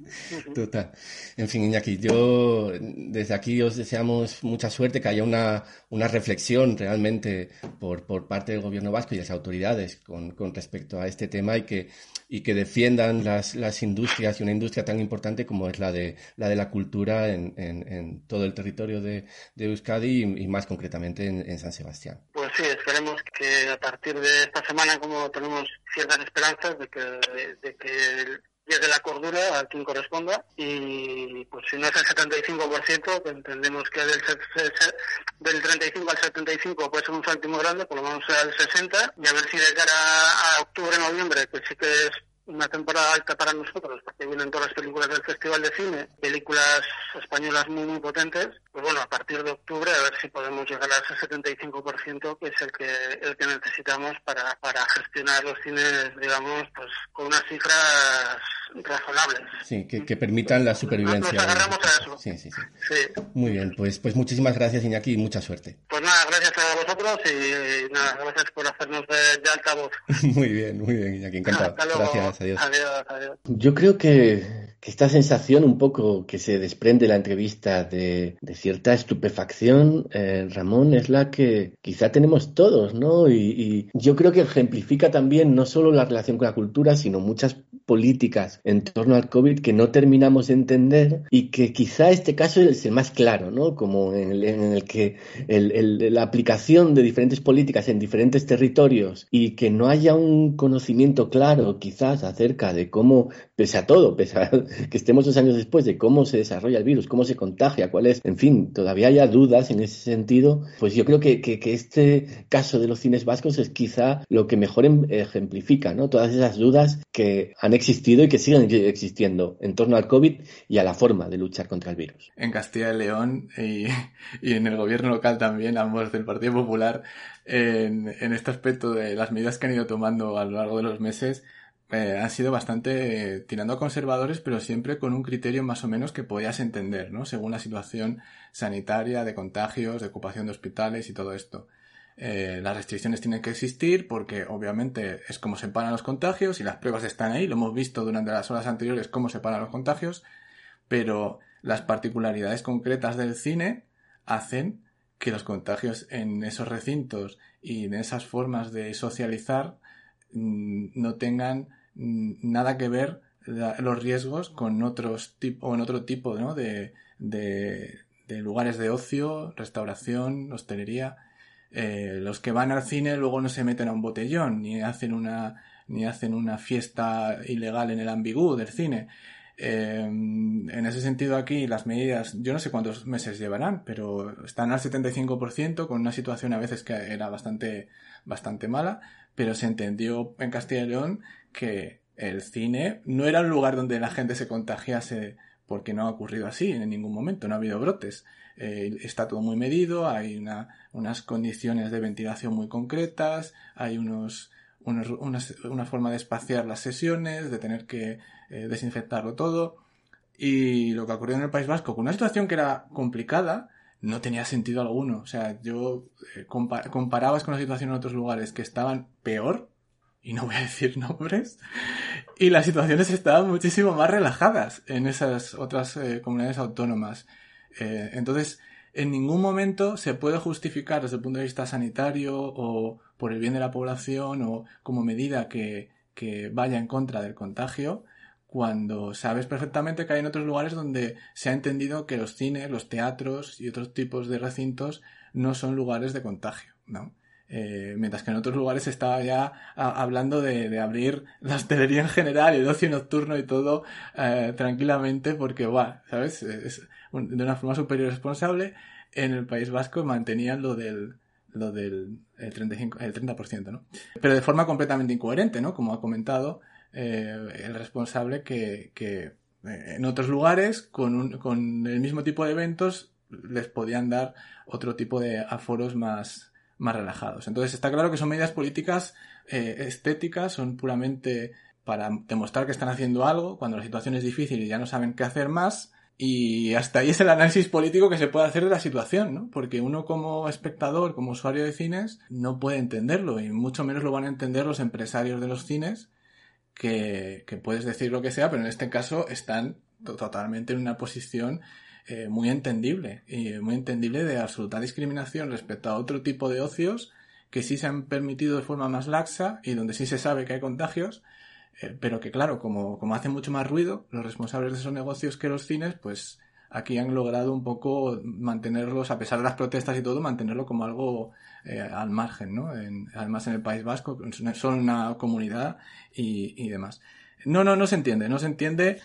total. En fin, Iñaki, yo desde aquí os deseamos mucha suerte, que haya una, una reflexión realmente por, por parte del gobierno vasco y las autoridades con, con respecto a este tema y que, y que defiendan las, las industrias y una industria tan importante como es la de la, de la cultura en, en, todo el territorio de, de Euskadi y, más concretamente en, San Sebastián. Pues sí, esperemos que a partir de esta semana, como tenemos ciertas esperanzas de que, de que llegue la cordura a quien corresponda y pues si no es el 75% que entendemos que del, del 35 al 75 puede ser un salto muy grande, por lo menos el 60 y a ver si de cara a octubre, noviembre, que sí que es una temporada alta para nosotros, porque vienen todas las películas del Festival de Cine, películas españolas muy, muy potentes. Pues bueno, a partir de octubre a ver si podemos llegar a ese 75%, que es el que, el que necesitamos para, para gestionar los cines, digamos, pues con unas cifras razonables. Sí, que, permitan la supervivencia. Nos agarramos a eso. Sí, sí, sí, Muy bien, pues, pues muchísimas gracias Iñaki y mucha suerte. Pues nada, gracias a vosotros y, nada, gracias por hacernos de, de altavoz. muy bien, muy bien Iñaki, encantado. Gracias. Yo creo que, esta sensación un poco que se desprende de la entrevista de, cierta estupefacción, eh, Ramón, es la que quizá tenemos todos, ¿no? Y, yo creo que ejemplifica también no solo la relación con la cultura, sino muchas políticas en torno al COVID que no terminamos de entender y que quizá este caso es el más claro, ¿no? Como en el, que la aplicación de diferentes políticas en diferentes territorios y que no haya un conocimiento claro quizás acerca de cómo, pese a todo, pese a que estemos dos años después, de cómo se desarrolla el virus, cómo se contagia, cuál es, en fin, todavía haya dudas en ese sentido, pues yo creo que, que, este caso de los cines vascos es quizá lo que mejor em, ejemplifica, ¿no? Todas esas dudas que han existido y que siguen existiendo en torno al COVID y a la forma de luchar contra el virus. En Castilla y León y, en el gobierno local también, ambos del Partido Popular, en, en este aspecto de las medidas que han ido tomando a lo largo de los meses, eh, han sido bastante eh, tirando a conservadores, pero siempre con un criterio más o menos que podías entender, ¿no? Según la situación sanitaria, de contagios, de ocupación de hospitales y todo esto. Eh, las restricciones tienen que existir porque obviamente es como se paran los contagios y las pruebas están ahí, lo hemos visto durante las horas anteriores cómo se paran los contagios, pero las particularidades concretas del cine hacen que los contagios en esos recintos y en esas formas de socializar mm, no tengan nada que ver los riesgos con otros tipo, o en otro tipo ¿no? de, de, lugares de ocio, restauración, hostelería. Eh, los que van al cine luego no se meten a un botellón, ni hacen una, ni hacen una fiesta ilegal en el ambigú del cine. Eh, en ese sentido aquí las medidas, yo no sé cuántos meses llevarán, pero están al 75% con una situación a veces que era bastante, bastante mala, pero se entendió en Castilla y León que el cine no era un lugar donde la gente se contagiase porque no ha ocurrido así en ningún momento, no ha habido brotes. Eh, está todo muy medido, hay una, unas condiciones de ventilación muy concretas, hay unos, una forma de espaciar las sesiones, de tener que eh, desinfectarlo todo. Y lo que ocurrió en el País Vasco, con una situación que era complicada, no tenía sentido alguno. O sea, yo eh, comparabas con la situación en otros lugares que estaban peor y no voy a decir nombres, y las situaciones estaban muchísimo más relajadas en esas otras eh, comunidades autónomas. Eh, entonces, en ningún momento se puede justificar desde el punto de vista sanitario o por el bien de la población o como medida que, vaya en contra del contagio cuando sabes perfectamente que hay en otros lugares donde se ha entendido que los cines, los teatros y otros tipos de recintos no son lugares de contagio, ¿no? Eh, mientras que en otros lugares se estaba ya hablando de, abrir la hostelería en general, el ocio nocturno y todo eh, tranquilamente porque, va, ¿sabes? Es de una forma superior responsable. En el País Vasco mantenían lo del, lo del el 35, el 30%, ¿no? Pero de forma completamente incoherente, ¿no? Como ha comentado eh, el responsable que, que en otros lugares con, un, con el mismo tipo de eventos les podían dar otro tipo de aforos más, más relajados. Entonces está claro que son medidas políticas eh, estéticas, son puramente para demostrar que están haciendo algo cuando la situación es difícil y ya no saben qué hacer más. Y hasta ahí es el análisis político que se puede hacer de la situación, ¿no? Porque uno como espectador, como usuario de cines, no puede entenderlo y mucho menos lo van a entender los empresarios de los cines, que, que puedes decir lo que sea, pero en este caso están totalmente en una posición eh, muy entendible y muy entendible de absoluta discriminación respecto a otro tipo de ocios que sí se han permitido de forma más laxa y donde sí se sabe que hay contagios, eh, pero que claro, como, como hacen mucho más ruido los responsables de esos negocios que los cines, pues aquí han logrado un poco mantenerlos, a pesar de las protestas y todo, mantenerlo como algo eh, al margen, ¿no? además en el País Vasco son una comunidad y, y demás. No, no, no se entiende, no se entiende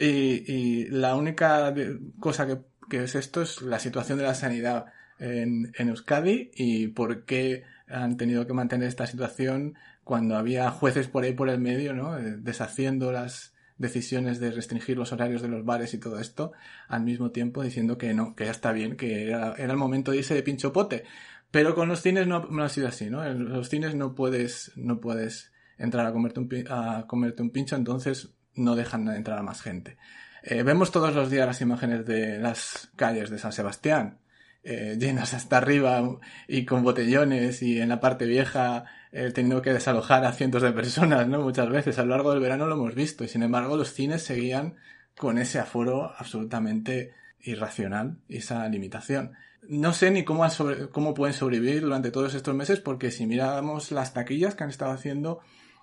y, la única cosa que, es esto es la situación de la sanidad en, Euskadi y por qué han tenido que mantener esta situación cuando había jueces por ahí por el medio, ¿no? Eh, deshaciendo las decisiones de restringir los horarios de los bares y todo esto, al mismo tiempo diciendo que no, que ya está bien, que era, el momento de irse de pinchopote. Pero con los cines no, ha sido así, ¿no? En los cines no puedes, no puedes entrar a comerte un, a comerte un pincho, entonces no dejan entrar a más gente. Eh, vemos todos los días las imágenes de las calles de San Sebastián, eh, llenas hasta arriba y con botellones y en la parte vieja eh, teniendo que desalojar a cientos de personas, ¿no? Muchas veces a lo largo del verano lo hemos visto y sin embargo los cines seguían con ese aforo absolutamente irracional esa limitación. No sé ni cómo, cómo pueden sobrevivir durante todos estos meses porque si miramos las taquillas que han estado haciendo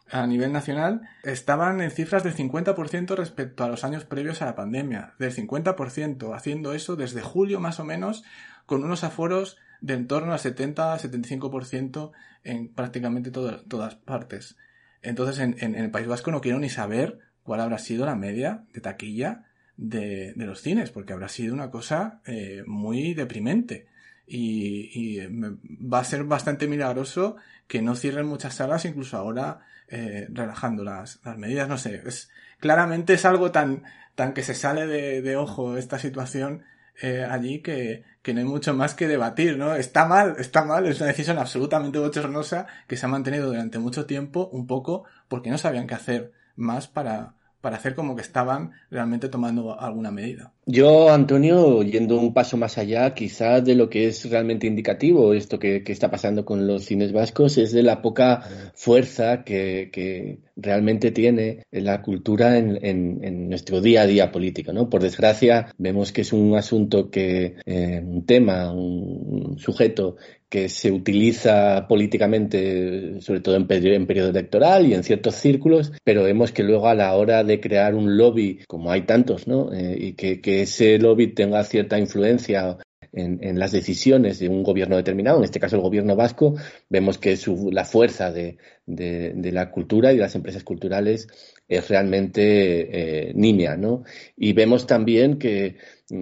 a nivel nacional estaban en cifras del 50% respecto a los años previos a la pandemia. Del 50%, haciendo eso desde julio más o menos, con unos aforos de en torno al 70-75% en prácticamente todas partes. Entonces, en, el País Vasco no quiero ni saber cuál habrá sido la media de taquilla de, los cines, porque habrá sido una cosa eh, muy deprimente. Y, va a ser bastante milagroso que no cierren muchas salas, incluso ahora eh, relajando las, medidas. No sé, es, claramente es algo tan, tan que se sale de, de ojo esta situación eh, allí que, que no hay mucho más que debatir, ¿no? Está mal, está mal, es una decisión absolutamente bochornosa que se ha mantenido durante mucho tiempo, un poco, porque no sabían qué hacer más para, para hacer como que estaban realmente tomando alguna medida. Yo, Antonio, yendo un paso más allá, quizás de lo que es realmente indicativo, esto que, está pasando con los cines vascos, es de la poca fuerza que, realmente tiene la cultura en, nuestro día a día político. ¿no? Por desgracia, vemos que es un asunto que, eh, un tema, un sujeto que se utiliza políticamente, sobre todo en periodo, electoral y en ciertos círculos, pero vemos que luego a la hora de crear un lobby, como hay tantos, ¿no? Eh, y que ese lobby tenga cierta influencia en, las decisiones de un gobierno determinado, en este caso el gobierno vasco, vemos que la fuerza de, la cultura y de las empresas culturales es realmente eh, nimia, ¿no? Y vemos también que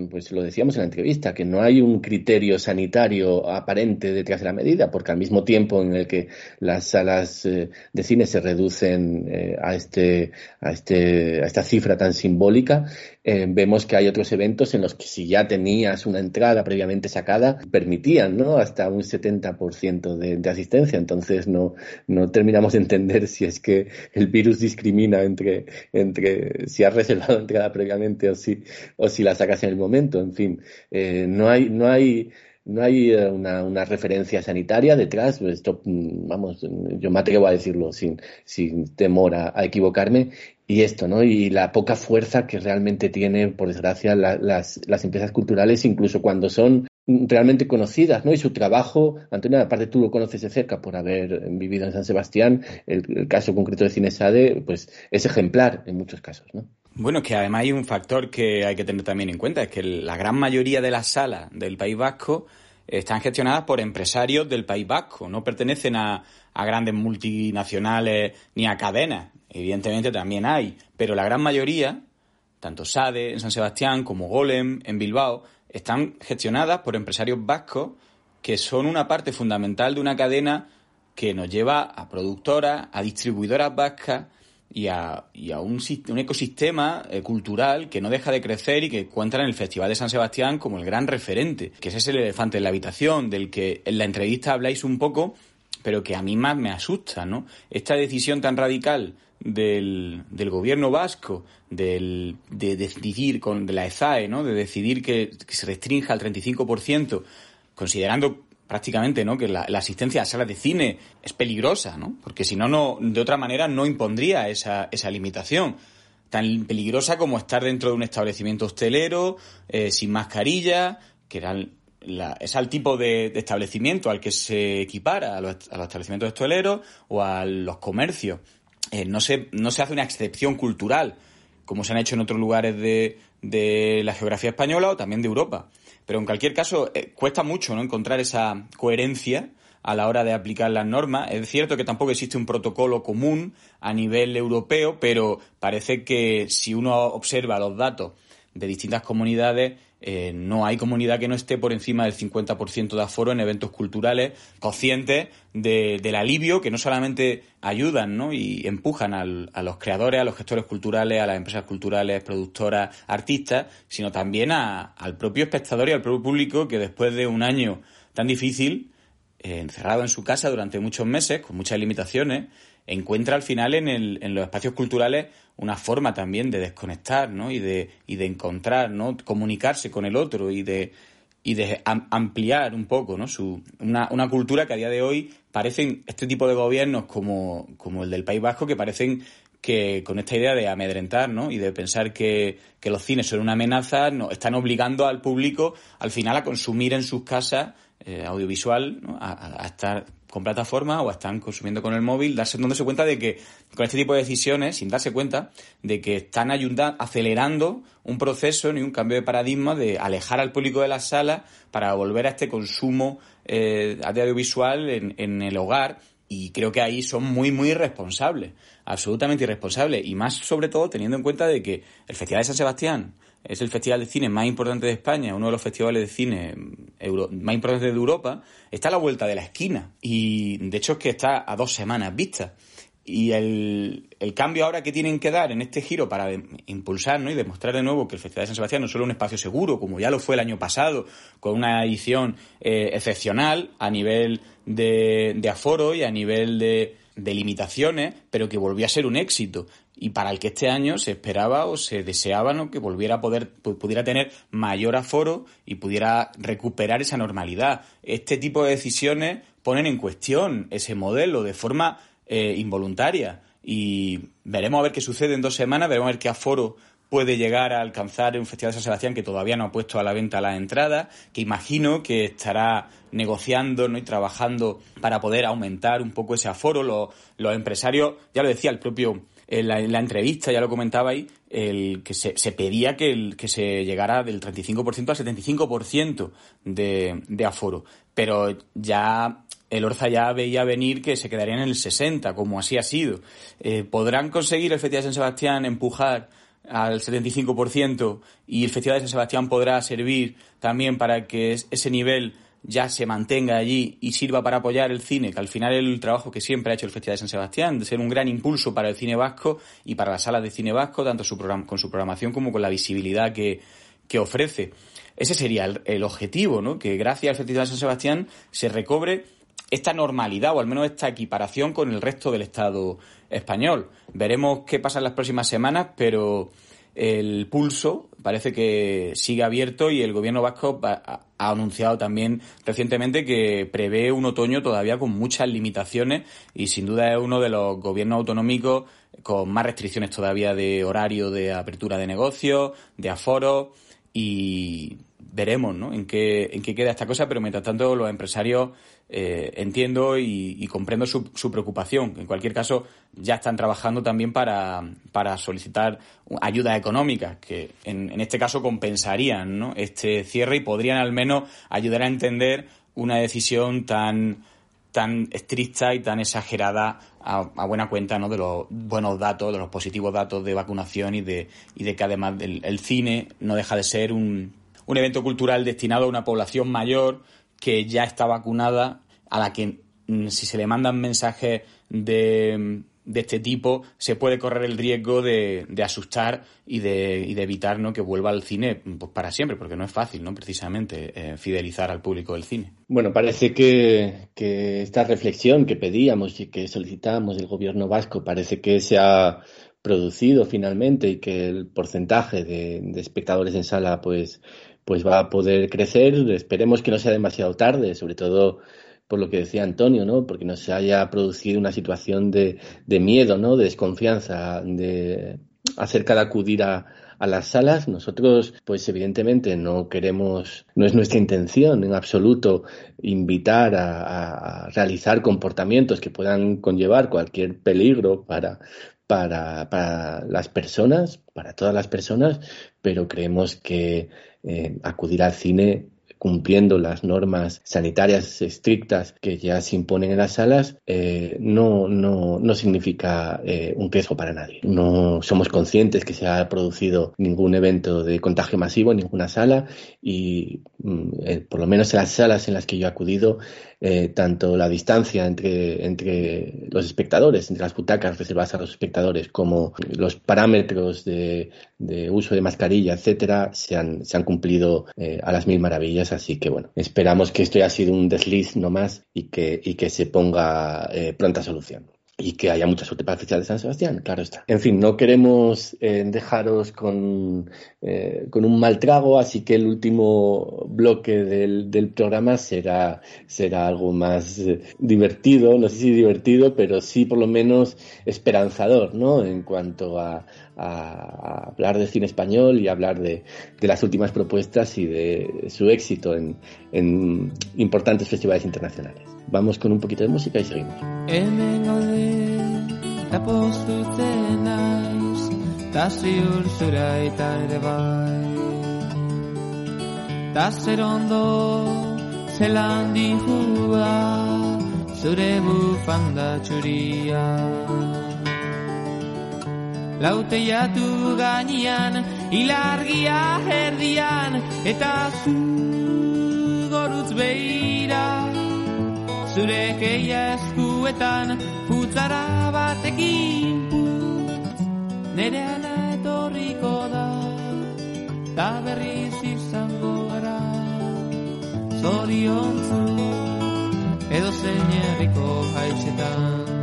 pues lo decíamos en la entrevista, que no hay un criterio sanitario aparente detrás de la medida, porque al mismo tiempo en el que las salas eh, de cine se reducen eh, a, este, a, este, a esta cifra tan simbólica, eh, vemos que hay otros eventos en los que si ya tenías una entrada previamente sacada, permitían ¿no? hasta un 70% de, de asistencia. Entonces no, no terminamos de entender si es que el virus discrimina entre, entre si has reservado entrada previamente o si, o si la sacas en el momento, en fin, eh, no hay, no hay no hay eh, una, una, referencia sanitaria detrás. Esto, mm, vamos, yo me atrevo a decirlo sin, sin temor a, equivocarme. Y esto, ¿no? Y la poca fuerza que realmente tienen, por desgracia, las, las empresas culturales, incluso cuando son realmente conocidas, ¿no? Y su trabajo, Antonio, aparte tú lo conoces de cerca por haber vivido en San Sebastián, el, caso concreto de Cinesade, pues es ejemplar en muchos casos, ¿no? Bueno, que además hay un factor que hay que tener también en cuenta, es que la gran mayoría de las salas del País Vasco están gestionadas por empresarios del País Vasco, no pertenecen a, a grandes multinacionales ni a cadenas. Evidentemente también hay, pero la gran mayoría, tanto SADE en San Sebastián como Golem en Bilbao, están gestionadas por empresarios vascos que son una parte fundamental de una cadena que nos lleva a productoras, a distribuidoras vascas y a, y a un, un, ecosistema eh, cultural que no deja de crecer y que encuentra en el Festival de San Sebastián como el gran referente, que ese es el elefante en la habitación, del que en la entrevista habláis un poco, pero que a mí más me asusta, ¿no? Esta decisión tan radical del, gobierno vasco del, de decidir con de la ESAE, ¿no? De decidir que, se restrinja al 35%, considerando prácticamente, ¿no? Que la, asistencia a salas de cine es peligrosa, ¿no? Porque si no, no, de otra manera no impondría esa, esa limitación. Tan peligrosa como estar dentro de un establecimiento hostelero, eh, sin mascarilla, que era la, es al tipo de, establecimiento al que se equipara a los, a los establecimientos hosteleros o a los comercios. Eh, no, se, no se hace una excepción cultural, como se han hecho en otros lugares de, de la geografía española o también de Europa. Pero en cualquier caso, eh, cuesta mucho ¿no? encontrar esa coherencia a la hora de aplicar las normas. Es cierto que tampoco existe un protocolo común a nivel europeo, pero parece que si uno observa los datos de distintas comunidades, eh, no hay comunidad que no esté por encima del 50% de aforo en eventos culturales, conscientes del alivio que no solamente ayudan ¿no? y empujan a los creadores, a los gestores culturales, a las empresas culturales, productoras, artistas, sino también al propio espectador y al propio público que después de un año tan difícil, eh, encerrado en su casa durante muchos meses, con muchas limitaciones, encuentra al final en, el, en los espacios culturales una forma también de desconectar, ¿no? Y de, y de encontrar, ¿no? Comunicarse con el otro y de, y de ampliar un poco, ¿no? Su, una, una cultura que a día de hoy parecen este tipo de gobiernos como, como el del País Vasco que parecen que con esta idea de amedrentar ¿no? y de pensar que, que los cines son una amenaza, no, están obligando al público al final a consumir en sus casas eh, audiovisual, a, a, estar con plataforma o están consumiendo con el móvil, darse, dándose cuenta de que con este tipo de decisiones, sin darse cuenta, de que están ayudando, acelerando un proceso ni un cambio de paradigma de alejar al público de las salas para volver a este consumo eh, audiovisual en, en el hogar. Y creo que ahí son muy, muy irresponsables, absolutamente irresponsables, y más sobre todo teniendo en cuenta de que el Festival de San Sebastián es el festival de cine más importante de España, uno de los festivales de cine más importantes de Europa, está a la vuelta de la esquina. Y de hecho es que está a dos semanas vista. Y el, cambio ahora que tienen que dar en este giro para impulsar y demostrar de nuevo que el Festival de San Sebastián no es solo un espacio seguro, como ya lo fue el año pasado, con una edición eh, excepcional a nivel de, de aforo y a nivel de, de limitaciones, pero que volvió a ser un éxito y para el que este año se esperaba o se deseaba ¿no? que volviera a poder pudiera tener mayor aforo y pudiera recuperar esa normalidad. Este tipo de decisiones ponen en cuestión ese modelo de forma eh, involuntaria y veremos a ver qué sucede en dos semanas, veremos a ver qué aforo puede llegar a alcanzar un Festival de San Sebastián que todavía no ha puesto a la venta la entrada, que imagino que estará negociando y trabajando para poder aumentar un poco ese aforo. Los empresarios, ya lo decía el propio en la, entrevista, ya lo comentaba ahí, el, que se, se pedía que, el, que se llegara del 35% al 75% de, de aforo. Pero ya el Orza ya veía venir que se quedaría en el 60, como así ha sido. Eh, ¿Podrán conseguir el Festival de San Sebastián empujar al 75% y el Festival de San Sebastián podrá servir también para que ese nivel ya se mantenga allí y sirva para apoyar el cine, que al final el trabajo que siempre ha hecho el Festival de San Sebastián, de ser un gran impulso para el cine vasco y para las salas de cine vasco, tanto su con su programación como con la visibilidad que, que ofrece. Ese sería el, objetivo, ¿no? Que gracias al Festival de San Sebastián se recobre esta normalidad o al menos esta equiparación con el resto del Estado español. Veremos qué pasa en las próximas semanas, pero el pulso parece que sigue abierto y el gobierno vasco ha anunciado también recientemente que prevé un otoño todavía con muchas limitaciones y sin duda es uno de los gobiernos autonómicos con más restricciones todavía de horario de apertura de negocios, de aforo y veremos ¿no? en, qué, en qué queda esta cosa, pero mientras tanto los empresarios eh, entiendo y, comprendo su, su, preocupación. En cualquier caso, ya están trabajando también para, para solicitar ayudas económicas, que en, en, este caso compensarían ¿no? este cierre y podrían al menos ayudar a entender una decisión tan tan estricta y tan exagerada a, buena cuenta ¿no? de los buenos datos, de los positivos datos de vacunación y de, y de que además el, cine no deja de ser un, un evento cultural destinado a una población mayor que ya está vacunada, a la que mm, si se le mandan mensajes de de este tipo se puede correr el riesgo de, de asustar y de, y de, evitar ¿no? que vuelva al cine pues, para siempre, porque no es fácil, ¿no? precisamente, eh, fidelizar al público del cine. Bueno, parece que, que esta reflexión que pedíamos y que solicitábamos del gobierno vasco parece que se ha producido finalmente y que el porcentaje de espectadores en sala pues, pues va a poder crecer. Esperemos que no sea demasiado tarde, sobre todo por lo que decía Antonio, ¿no? Porque no se haya producido una situación de, de miedo, ¿no? De desconfianza, de acerca de acudir a, a las salas. Nosotros, pues evidentemente no queremos, no es nuestra intención en absoluto invitar a, a, realizar comportamientos que puedan conllevar cualquier peligro para, para, para las personas, para todas las personas, pero creemos que eh, acudir al cine cumpliendo las normas sanitarias estrictas que ya se imponen en las salas, eh, no, no, no significa eh, un riesgo para nadie. No somos conscientes que se ha producido ningún evento de contagio masivo en ninguna sala y mm, eh, por lo menos en las salas en las que yo he acudido eh, tanto la distancia entre, entre los espectadores, entre las butacas reservadas a los espectadores, como los parámetros de, de uso de mascarilla, etcétera, se han, se han cumplido eh, a las mil maravillas. Así que bueno, esperamos que esto haya sido un desliz no más y que, y que se ponga eh, pronta solución y que haya mucha suerte para Festival de San Sebastián, claro está. En fin, no queremos eh, dejaros con, eh, con un mal trago, así que el último bloque del, del programa será, será algo más eh, divertido, no sé si divertido, pero sí por lo menos esperanzador, ¿no? En cuanto a, a, hablar de cine español y hablar de, de, las últimas propuestas y de su éxito en, en importantes festivales internacionales. Vamos con un poquito de música y seguimos. Lauteiatu gainean, ilargia herdian eta zu gorutz behira zure keia eskuetan putzara batekin putz nere ana etorriko da ta berriz izango gara. Zoriontzu edo zein herriko haitxetan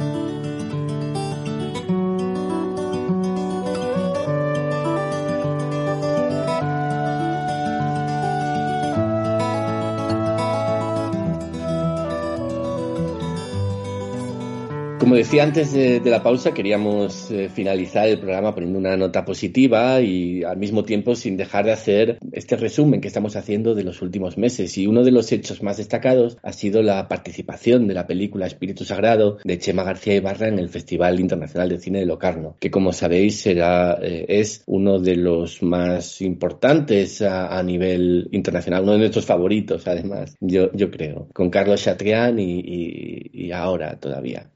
Como decía antes de, de la pausa, queríamos eh, finalizar el programa poniendo una nota positiva y al mismo tiempo sin dejar de hacer este resumen que estamos haciendo de los últimos meses. Y uno de los hechos más destacados ha sido la participación de la película Espíritu Sagrado de Chema García Ibarra en el Festival Internacional de Cine de Locarno, que como sabéis será, eh, es uno de los más importantes a, a, nivel internacional, uno de nuestros favoritos además, yo, yo creo, con Carlos Chatrián y, y, y ahora todavía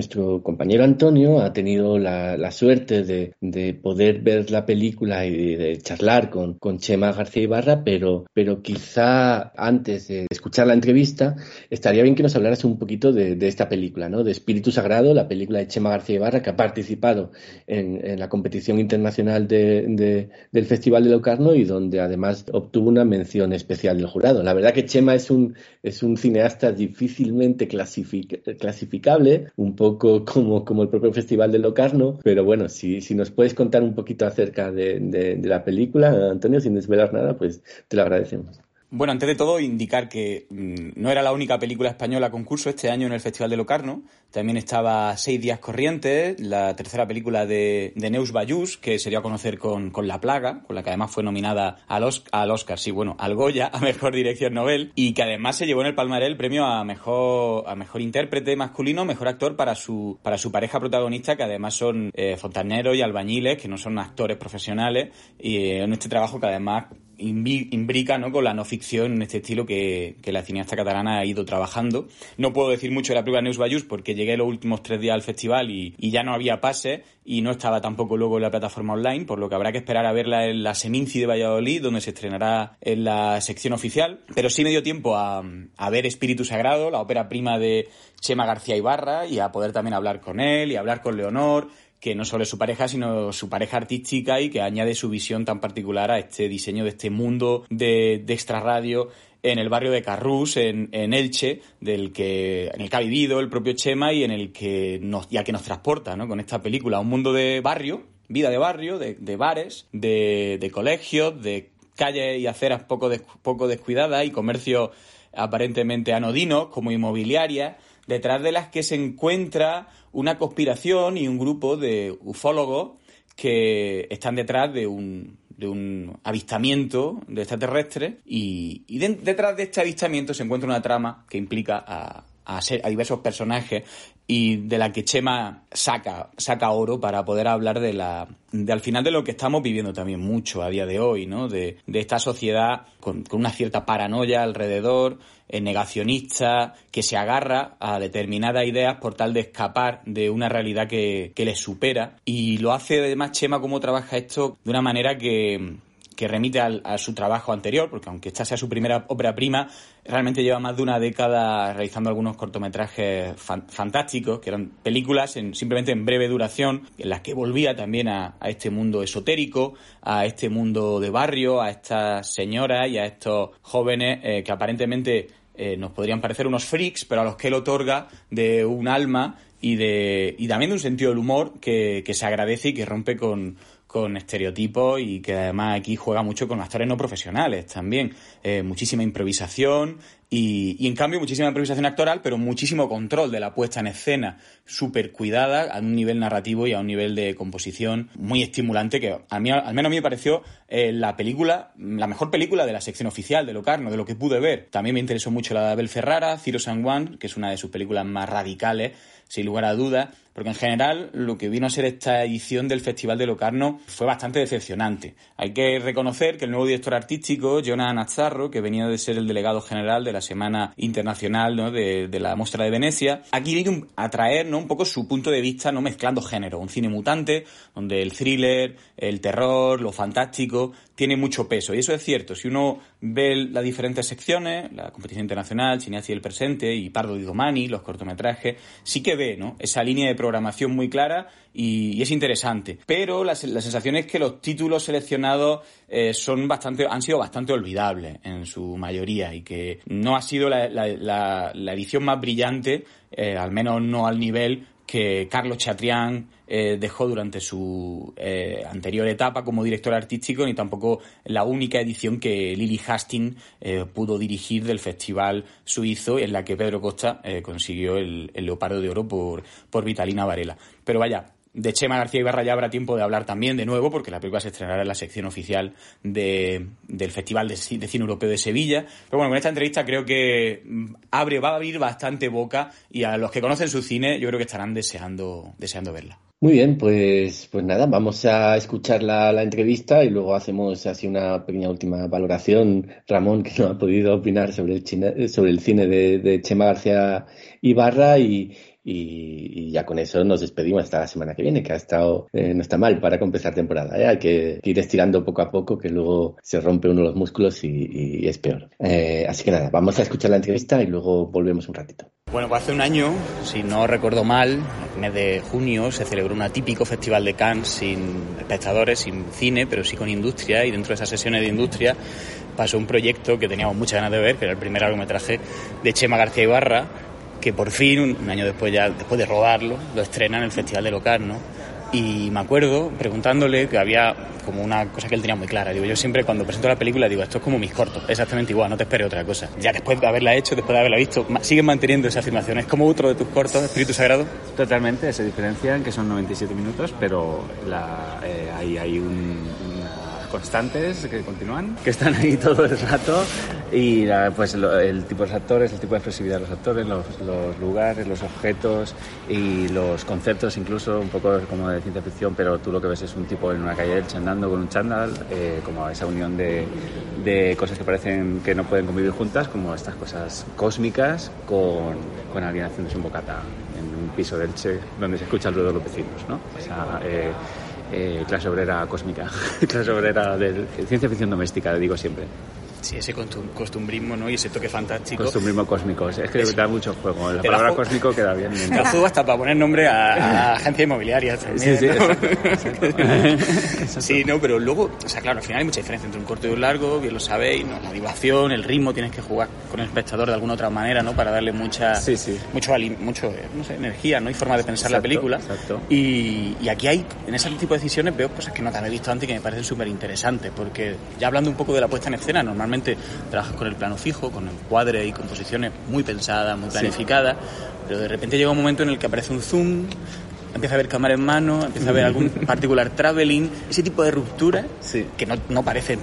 nuestro compañero Antonio ha tenido la, suerte de, de, poder ver la película y de, charlar con, Chema García Ibarra, pero, pero quizá antes de escuchar la entrevista estaría bien que nos hablaras un poquito de, esta película, ¿no? De Espíritu Sagrado, la película de Chema García Ibarra, que ha participado en, en la competición internacional de, del Festival de Locarno y donde además obtuvo una mención especial del jurado. La verdad que Chema es un, es un cineasta difícilmente clasific, clasificable, un poco como, como el propio Festival de Locarno, pero bueno, si, si nos puedes contar un poquito acerca de, de, de la película, Antonio, sin desvelar nada, pues te lo agradecemos. Bueno, antes de todo, indicar que mm, no era la única película española concurso este año en el Festival de Locarno. También estaba Seis Días Corrientes, la tercera película de, de Neus Bayús, que sería a conocer con, con, La Plaga, con la que además fue nominada al, al, Oscar, sí, bueno, al Goya, a Mejor Dirección Nobel, y que además se llevó en el palmaré el premio a Mejor, a mejor Intérprete Masculino, Mejor Actor para su, para su pareja protagonista, que además son eh, fontaneros y albañiles, que no son actores profesionales, y en este trabajo que además imbrica ¿no? con la no ficción en este estilo que, que, la cineasta catalana ha ido trabajando. No puedo decir mucho de la película Neus Bayús porque llegué los últimos tres días al festival y, ya no había pase y no estaba tampoco luego en la plataforma online, por lo que habrá que esperar a verla en la Seminci de Valladolid, donde se estrenará en la sección oficial. Pero sí me dio tiempo a, a ver Espíritu Sagrado, la ópera prima de Chema García Ibarra, y a poder también hablar con él y hablar con Leonor que no solo es su pareja, sino su pareja artística y que añade su visión tan particular a este diseño de este mundo de, de extrarradio en el barrio de Carrús, en, en, Elche, del que, en el que ha vivido el propio Chema y en el que nos, ya que nos transporta, ¿no? Con esta película, un mundo de barrio, vida de barrio, de, de bares, de, colegios, de calles y aceras poco, poco descuidadas y comercios aparentemente anodinos, como inmobiliarias, detrás de las que se encuentra una conspiración y un grupo de ufólogos que están detrás de un, de un avistamiento de extraterrestres y, de, detrás de este avistamiento se encuentra una trama que implica a, a, ser, a, diversos personajes y de la que Chema saca, saca oro para poder hablar de la de al final de lo que estamos viviendo también mucho a día de hoy, ¿no? De, de esta sociedad con, con, una cierta paranoia alrededor, eh, negacionista, que se agarra a determinadas ideas por tal de escapar de una realidad que, que les supera. Y lo hace además Chema como trabaja esto de una manera que, que remite al, a su trabajo anterior, porque aunque esta sea su primera ópera prima, realmente lleva más de una década realizando algunos cortometrajes fan, fantásticos, que eran películas en, simplemente en breve duración, en las que volvía también a, a, este mundo esotérico, a este mundo de barrio, a estas señoras y a estos jóvenes eh, que aparentemente eh, nos podrían parecer unos freaks, pero a los que él otorga de un alma y, de, y también de un sentido del humor que se agradece y que rompe con, con estereotipos y que además aquí juega mucho con actores no profesionales también. Eh, muchísima improvisación y, y, en cambio muchísima improvisación actoral, pero muchísimo control de la puesta en escena, súper cuidada a un nivel narrativo y a un nivel de composición muy estimulante que a mí, al menos a mí me pareció eh, la película, la mejor película de la sección oficial de Locarno, de lo que pude ver. También me interesó mucho la de Abel Ferrara, Ciro San Juan, que es una de sus películas más radicales, sin lugar a dudas, porque en general lo que vino a ser esta edición del Festival de Locarno fue bastante decepcionante. Hay que reconocer que el nuevo director artístico, Jonathan Nazarro, que venía de ser el delegado general de la Semana Internacional ¿no? de, la Mostra de Venecia, aquí vino a traer ¿no? un poco su punto de vista no mezclando género, un cine mutante, donde el thriller, el terror, lo fantástico, tiene mucho peso. Y eso es cierto. Si uno ve las diferentes secciones, la competición internacional, Cineacia y el presente, y Pardo y Domani, los cortometrajes, sí que ve ¿no? esa línea de programación muy clara y, es interesante. Pero la, la, sensación es que los títulos seleccionados eh, son bastante, han sido bastante olvidables en su mayoría y que no ha sido la, la, la edición más brillante, eh, al menos no al nivel que Carlos Chatrián eh, dejó durante su eh, anterior etapa como director artístico, ni tampoco la única edición que Lily Hastings eh, pudo dirigir del festival suizo, en la que Pedro Costa consiguió el, el, Leopardo de Oro por, por Vitalina Varela. Pero vaya, de Chema García Ibarra ya habrá tiempo de hablar también de nuevo, porque la película se estrenará en la sección oficial de, del Festival de, Cine Europeo de Sevilla. Pero bueno, con esta entrevista creo que abre, va a abrir bastante boca y a los que conocen su cine yo creo que estarán deseando, deseando verla. Muy bien, pues, pues nada, vamos a escuchar la, la, entrevista y luego hacemos así una pequeña última valoración. Ramón, que no ha podido opinar sobre el, cine, sobre el cine de, de Chema García Ibarra y, y, y, ya con eso nos despedimos hasta la semana que viene, que ha estado, eh, no está mal para compensar temporada. ¿eh? Hay que, ir estirando poco a poco, que luego se rompe uno de los músculos y, y es peor. Eh, así que nada, vamos a escuchar la entrevista y luego volvemos un ratito. Bueno, pues hace un año, si no recuerdo mal, en mes de junio se celebró un atípico festival de Cannes sin espectadores, sin cine, pero sí con industria y dentro de esas sesiones de industria pasó un proyecto que teníamos muchas ganas de ver, que era el primer largometraje de Chema García Ibarra, que por fin, un año después ya, después de rodarlo, lo estrena en el Festival de Locarno y me acuerdo preguntándole que había como una cosa que él tenía muy clara. Digo, yo siempre cuando presento la película digo, esto es como mis cortos, exactamente igual, no te esperes otra cosa. Ya después de haberla hecho, después de haberla visto, siguen manteniendo esa afirmación. Es como otro de tus cortos, Espíritu Sagrado. Totalmente, se diferencian que son 97 minutos, pero la, eh, hay, hay un- constantes que continúan, que están ahí todo el rato y pues el tipo de actores, el tipo de expresividad de los actores, los, lugares, los objetos y los conceptos incluso un poco como de ciencia ficción, pero tú lo que ves es un tipo en una calle Elche andando con un chándal, eh, como esa unión de, de cosas que parecen que no pueden convivir juntas, como estas cosas cósmicas con, con alguien haciéndose un bocata en un piso de Elche donde se escucha el ruido de los vecinos, ¿no? Eh, eh, clase obrera cósmica, clase obrera de ciencia ficción doméstica, digo siempre. Sí, ese costum- costumbrismo, ¿no? Y ese toque fantástico. Costumbrismo cósmico, es que da mucho juego. La la palabra cósmico queda bien. Me la juego hasta para poner nombre a, a agencias inmobiliarias también. Sí, sí, ¿no? exacto, exacto. Sí, no, pero luego, o sea, claro, al final hay mucha diferencia entre un corto y un largo, bien lo sabéis, ¿no? La divación, el ritmo, tienes que jugar con el espectador de alguna otra manera, ¿no? Para darle mucha, Sí, sí. mucho, mucho eh, no sé, energía, ¿no? Y forma de pensar la Exacto, película. exacto. Y, y aquí hay, en ese tipo de decisiones, veo cosas que no te había visto antes y que me parecen súper interesantes, porque ya hablando un poco de la puesta en escena, normalmente trabajas con el plano fijo, con encuadre y composiciones muy pensadas, muy planificadas, pero de repente llega un momento en el que aparece un zoom, empieza a haber cámara en mano, empieza a haber algún particular traveling, ese tipo de ruptura Sí. que no, no parece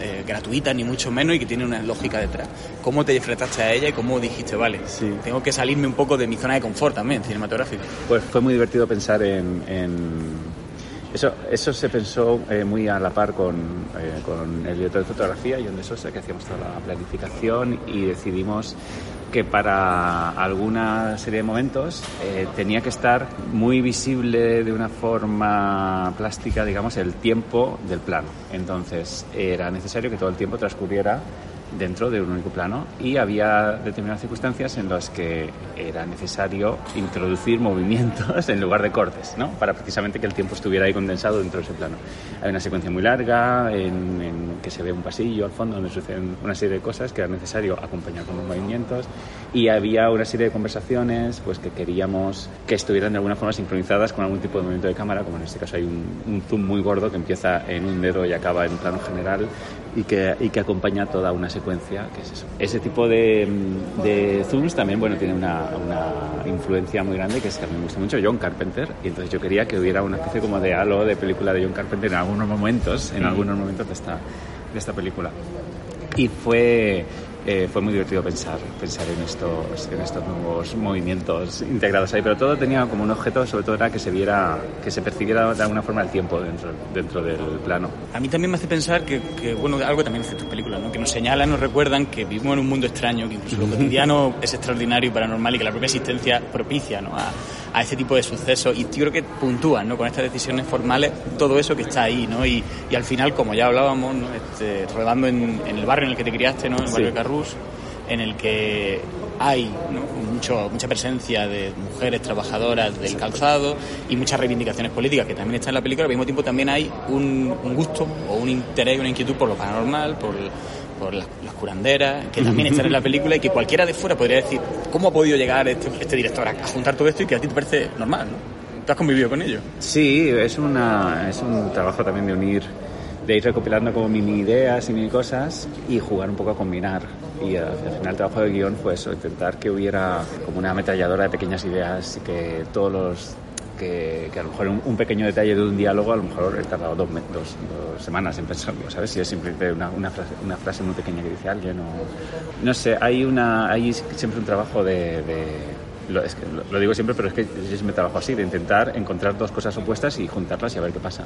eh, gratuita ni mucho menos y que tiene una lógica detrás. ¿Cómo te enfrentaste a ella y cómo dijiste, vale, Sí. tengo que salirme un poco de mi zona de confort también cinematográfica? Pues fue muy divertido pensar en... en- Eso, eso se pensó eh, muy a la par con, eh, con el director de fotografía, John de Sosa, que hacíamos toda la planificación y decidimos que para alguna serie de momentos eh, tenía que estar muy visible de una forma plástica, digamos, el tiempo del plano. Entonces era necesario que todo el tiempo transcurriera dentro de un único plano y había determinadas circunstancias en las que era necesario introducir movimientos en lugar de cortes, ¿no? Para precisamente que el tiempo estuviera ahí condensado dentro de ese plano. Hay una secuencia muy larga en, en que se ve un pasillo al fondo donde suceden una serie de cosas que era necesario acompañar con los movimientos y había una serie de conversaciones pues que queríamos que estuvieran de alguna forma sincronizadas con algún tipo de movimiento de cámara, como en este caso hay un, un zoom muy gordo que empieza en un dedo y acaba en plano general y que, y que acompaña toda una secuencia, que es eso. Ese tipo de, mm, de zooms también, bueno, tiene una, una influencia muy grande, que es que a mí me gusta mucho John Carpenter, y entonces yo quería que hubiera una especie como de halo de película de John Carpenter en algunos momentos, en algunos momentos de esta, de esta película. Y fue, eh, fue muy divertido pensar, pensar en, estos, en estos nuevos movimientos integrados ahí, pero todo tenía como un objeto, sobre todo era que se viera, que se percibiera de alguna forma el tiempo dentro, dentro del plano. A mí también me hace pensar que, que, bueno, algo también hace tus películas, ¿no? Que nos señalan, nos recuerdan que vivimos en un mundo extraño, que incluso lo cotidiano es extraordinario y paranormal y que la propia existencia propicia, ¿no? A, a ese tipo de sucesos y yo creo que puntúan, ¿no? Con estas decisiones formales todo eso que está ahí, ¿no? Y, y al final, como ya hablábamos, ¿no? Este, rodando en, en el barrio en el que te criaste, ¿no? En el barrio Sí. de Carrús, en el que hay ¿no? mucho, mucha presencia de mujeres trabajadoras del calzado y muchas reivindicaciones políticas que también están en la película. Al mismo tiempo también hay un, un gusto o un interés, una inquietud por lo paranormal, por, por las, las curanderas, que también están en la película y que cualquiera de fuera podría decir, ¿cómo ha podido llegar este, este director a, a juntar todo esto y que a ti te parece normal? ¿no? ¿Tú has convivido con ello? Sí, es, una, es un trabajo también de unir, de ir recopilando como mini ideas y mini cosas y jugar un poco a combinar. Y al al final el trabajo de guion fue eso, intentar que hubiera como una ametralladora de pequeñas ideas y que todos los... Que, que a lo mejor un, pequeño detalle de un diálogo a lo mejor he tardado dos, me- dos, dos semanas en pensarlo, ¿sabes? Si es simplemente una, frase, una frase muy pequeña que dice alguien o... No sé, hay, una, hay siempre un trabajo de- de lo, es que lo, digo siempre, pero es que yo siempre trabajo así, de intentar encontrar dos cosas opuestas y juntarlas y a ver qué pasa.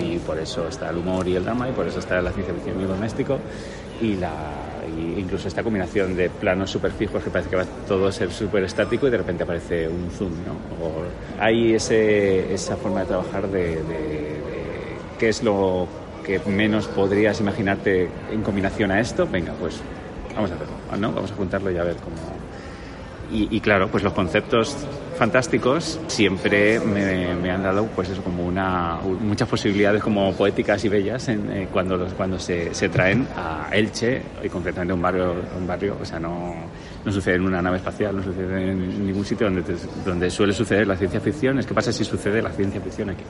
Y por eso está el humor y el drama, y por eso está la ciencia ficción y el doméstico, y, la, incluso esta combinación de planos súper fijos que parece que va todo a ser súper estático y de repente aparece un zoom, ¿no? O hay ese, esa forma de trabajar de, qué es lo que menos podrías imaginarte en combinación a esto, venga, pues vamos a hacerlo, ¿no? Vamos a juntarlo y a ver cómo y claro, pues los conceptos fantásticos siempre me, han dado pues eso como una muchas posibilidades como poéticas y bellas en, eh, cuando los, cuando se, traen a Elche y concretamente un barrio un barrio o sea no no sucede en una nave espacial no sucede en ningún sitio donde donde suele suceder la ciencia ficción. Es que pasa si sucede la ciencia ficción aquí.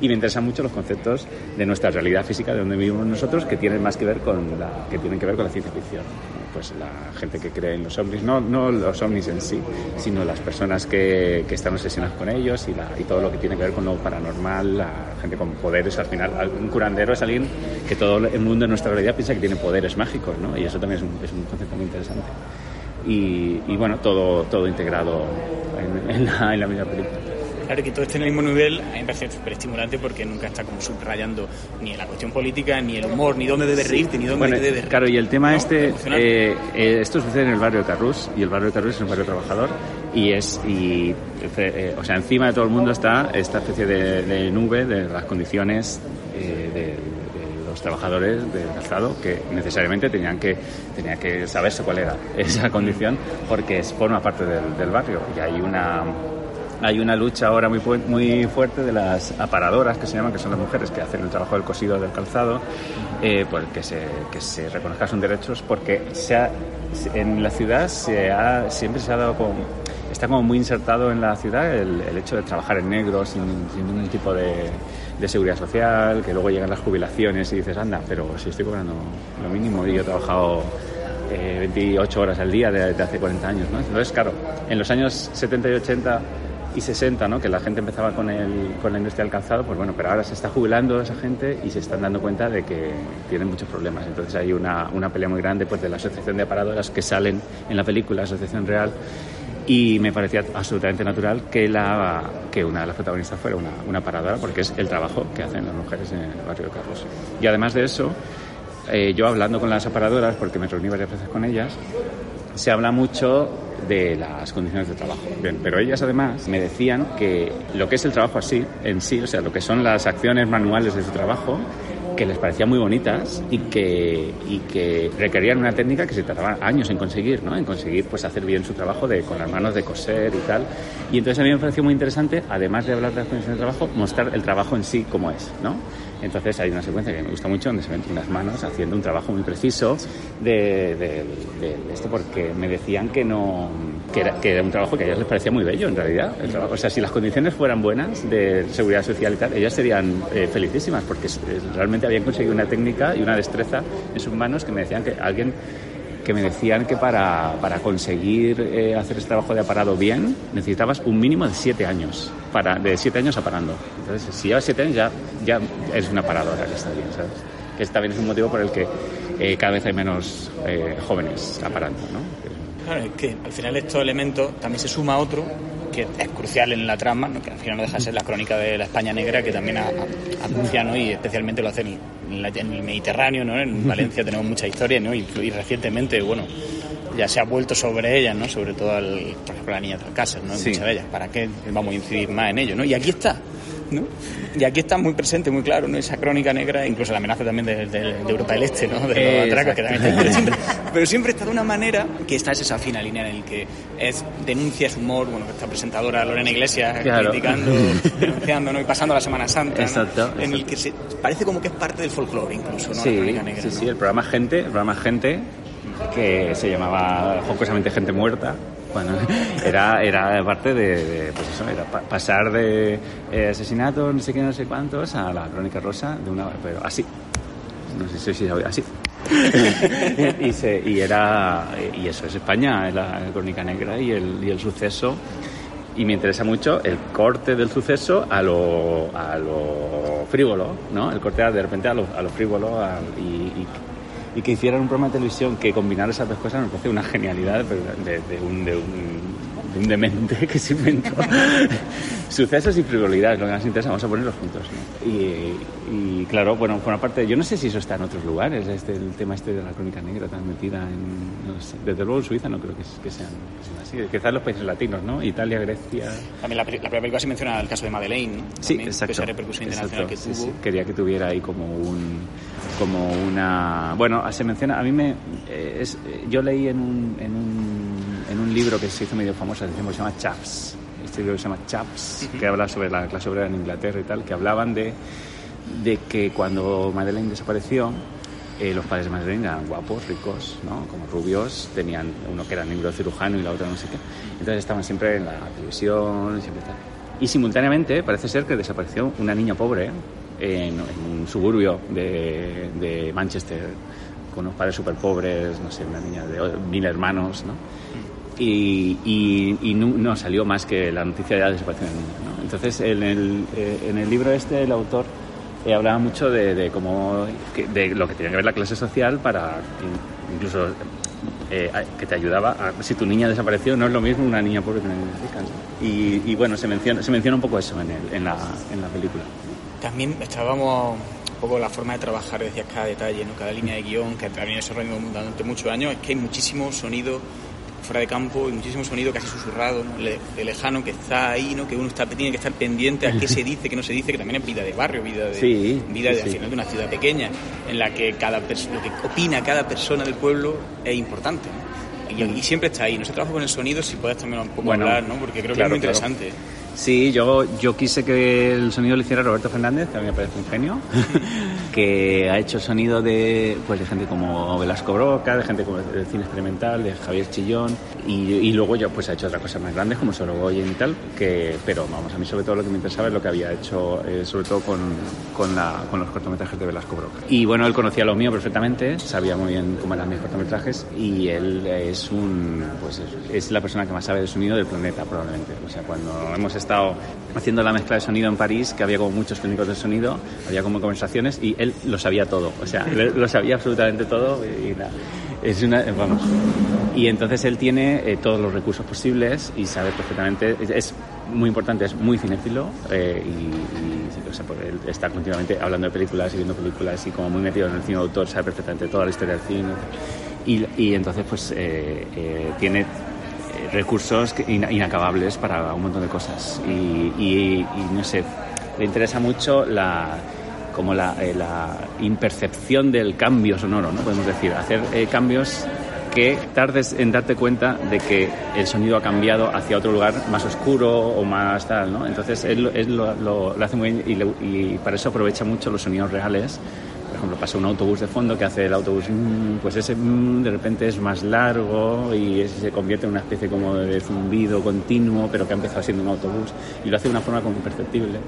Y me interesan mucho los conceptos de nuestra realidad física de donde vivimos nosotros que tienen más que ver con la que tienen que ver con la ciencia ficción pues la gente que cree en los ovnis, no, no los ovnis en sí, sino las personas que, que están obsesionadas con ellos y, la- y todo lo que tiene que ver con lo paranormal, la gente con poderes. Al final, un curandero es alguien que todo el mundo en nuestra realidad piensa que tiene poderes mágicos, ¿no? Y eso también es un, es un concepto muy interesante. Y, y bueno, todo, todo integrado en, la, en la misma película. Claro que todo esté en el mismo nivel, a mí me parece súper estimulante porque nunca está como subrayando ni la cuestión política, ni el humor, ni dónde debes reírte, ni dónde Bueno, te debes claro, y el tema ¿no? este, eh, eh, esto sucede en el barrio de Carrús, y el barrio de Carrús es un barrio trabajador, y es, y, eh, o sea, encima de todo el mundo está esta especie de, de nube de las condiciones eh, de, los trabajadores del calzado que necesariamente tenían que, tenía que saberse cuál era esa condición, porque es, forma parte del, del barrio, y hay una hay una lucha ahora muy, muy fuerte de las aparadoras, que se llaman, que son las mujeres que hacen el trabajo del cosido del calzado, eh, pues que se, que se reconozcan sus derechos, porque se ha- en la ciudad se ha, siempre se ha dado como, está como muy insertado en la ciudad el, hecho de trabajar en negro sin, ningún tipo de, de seguridad social, que luego llegan las jubilaciones y dices, anda, pero si estoy cobrando lo mínimo y yo he trabajado eh, 28 horas al día de, de hace 40 años, ¿no? Entonces, claro, en los años 70 y 80 y 60, ¿no? que la gente empezaba con, el, con la industria del calzado, pues bueno, pero ahora se está jubilando esa gente y se están dando cuenta de que tienen muchos problemas. Entonces hay una, una pelea muy grande pues, de la Asociación de Aparadoras que salen en la película, Asociación Real, y me parecía absolutamente natural que, la, que una de las protagonistas fuera una, una paradora, porque es el trabajo que hacen las mujeres en el barrio de Carlos. Y además de eso, eh, yo hablando con las aparadoras, porque me reuní varias veces con ellas, se habla mucho de las condiciones de trabajo. Bien, pero ellas además me decían que lo que es el trabajo así, en sí, o sea, lo que son las acciones manuales de su trabajo, que les parecían muy bonitas y que, y que requerían una técnica que se tardaba años en conseguir, ¿no? En conseguir pues hacer bien su trabajo de, con las manos de coser y tal. Y entonces a mí me pareció muy interesante, además de hablar de las condiciones de trabajo, mostrar el trabajo en sí como es, ¿no? Entonces hay una secuencia que me gusta mucho donde se ven unas manos haciendo un trabajo muy preciso de, esto porque me decían que no que era, que era un trabajo que a ellas les parecía muy bello en realidad o sea si las condiciones fueran buenas de seguridad social y tal ellas serían eh, felicísimas porque realmente habían conseguido una técnica y una destreza en sus manos que me decían que alguien que me decían que para, para conseguir eh, hacer este trabajo de aparado bien necesitabas un mínimo de siete años, para, de siete años aparando. Entonces, si llevas siete años ya, ya eres una paradora que está bien, ¿sabes? Que también es un motivo por el que eh, cada vez hay menos eh, jóvenes aparando, ¿no? Claro, es que al final estos elementos también se suma otro que es crucial en la trama, ¿no? que al final no deja de ser la crónica de la España negra, que también anuncia, ¿no? y especialmente lo hace en, la- en el Mediterráneo, ¿no? en Valencia tenemos mucha historia, ¿no? y, y recientemente, bueno, ya se ha vuelto sobre ellas, ¿no? sobre todo, el, por ejemplo, la niña de Alcácer, ¿no? Sí. muchas de ellas, ¿para qué vamos a incidir más en ello? ¿no? Y aquí está, ¿no? Y aquí está muy presente, muy claro, ¿no? Esa crónica negra, incluso la amenaza también de, de- de Europa del Este, ¿no? De los atracos, que también está. Pero siempre, pero siempre está de una manera que esta es esa fina línea en el que es denuncia, es humor, bueno, esta presentadora Lorena Iglesias Claro. criticando, denunciando, ¿no? Y pasando la Semana Santa. Exacto, En el que se, parece como que es parte del folclore incluso, ¿no? la Sí, crónica negra, sí, sí, el programa Gente, el programa Gente, que se llamaba jocosamente Gente Muerta. Bueno, era, era parte de, de, pues eso, era pa- pasar de eh, asesinatos, no sé qué, no sé cuántos, a la crónica rosa de una, pero así. No sé si sabía, así. y, se- y era, y eso es España, la crónica negra y el, y el suceso y me interesa mucho el corte del suceso a lo, a lo frívolo, ¿no? El corte de repente a lo, a lo frívolo a- y, y- y que hicieran un programa de televisión que combinara esas dos cosas me parece una genialidad de, de un, de, un, de un demente que se inventó. Sucesos y frivolidades, lo que más interesa, vamos a ponerlos juntos. ¿no? Y, y, claro, bueno, por una parte, yo no sé si eso está en otros lugares, este, el tema este de la crónica negra tan metida en, no sé, desde luego en Suiza no creo que, que sean, que sean así, quizás los países latinos, ¿no? Italia, Grecia, También la, la primera película se menciona el caso de Madeleine, ¿no? Sí, También, exacto. Esa repercusión internacional exacto, que tuvo. sí. Quería que tuviera ahí como un como una bueno se menciona a mí me eh, es, eh, yo leí en un, en un en un libro que se hizo medio famoso, decimos, se llama Chaps. Este libro se llama Chaps, que habla sobre la clase obrera en Inglaterra y tal, que hablaban de, de que cuando Madeleine desapareció, eh, los padres de Madeleine eran guapos, ricos, ¿no? como rubios, tenían uno que era neurocirujano y la otra no sé qué. Entonces estaban siempre en la televisión, siempre tal. Y simultáneamente parece ser que desapareció una niña pobre en, en un suburbio de, de Manchester, con unos padres súper pobres, no sé, una niña de mil hermanos, ¿no? Y, y- no, salió más que la noticia de la desaparición de la niña, ¿no? Entonces, en el, eh, en el libro este, el autor eh, hablaba mucho de, cómo, de lo que tenía que ver la clase social para in- incluso eh, que te ayudaba a, si tu niña desapareció no es lo mismo una niña pobre que una niña rica y, y bueno se menciona se menciona un poco eso en, el- en, la, en la película También estábamos un poco la forma de trabajar, decías, cada detalle, ¿no? cada línea de guion, que también desarrollando durante muchos años, es que hay muchísimo sonido fuera de campo y muchísimo sonido casi susurrado, ¿no? Le- de lejano que está ahí, ¿no? que uno está, tiene que estar pendiente a qué se dice, qué no se dice, que también es vida de barrio, vida de, Sí, vida de, sí, al final de una ciudad pequeña, en la que cada lo que opina cada persona del pueblo es importante. ¿no? Y, y siempre está ahí. No se trabaja con el sonido, si puedes también un poco Bueno, hablar, ¿no? porque creo claro, que es muy claro. Sí, yo, yo quise que el sonido lo hiciera Roberto Fernández, que a mí me parece un genio, que ha hecho sonido de, pues, de gente como Velasco Broca, de gente como del cine experimental, de Javier Chillón, y, y luego yo pues ha hecho otras cosas más grandes como Sorogoyen y tal, que, pero vamos, a mí sobre todo lo que me interesaba es lo que había hecho, eh, sobre todo con, con, la, con los cortometrajes de Velasco Broca. Y bueno, él conocía lo mío perfectamente, sabía muy bien cómo eran mis cortometrajes, y él es un, pues es, es la persona que más sabe de sonido del planeta probablemente. O sea, cuando hemos estado haciendo la mezcla de sonido en París, que había como muchos técnicos de sonido, había como conversaciones y él lo sabía todo, o sea, lo sabía absolutamente todo y nada. Es una, vamos. Y entonces él tiene eh, todos los recursos posibles y sabe perfectamente, es, es muy importante, es muy cinéfilo eh, y, y, o sea, pues él está continuamente hablando de películas y viendo películas y como muy metido en el cine de autor, sabe perfectamente toda la historia del cine. Y, y entonces pues eh, eh, tiene recursos inacabables para un montón de cosas. Y, y- y, no sé, le interesa mucho la como la, eh, la impercepción del cambio sonoro, ¿no? Podemos decir, hacer eh, cambios que tardes en darte cuenta de que el sonido ha cambiado hacia otro lugar más oscuro o más tal, ¿no? Entonces él, él lo, lo- lo hace muy bien y, le- y para eso aprovecha mucho los sonidos reales. Por ejemplo, pasa un autobús de fondo que hace el autobús, mm, pues ese mm, de repente es más largo y se convierte en una especie como de zumbido continuo, pero que ha empezado siendo un autobús y lo hace de una forma como imperceptible.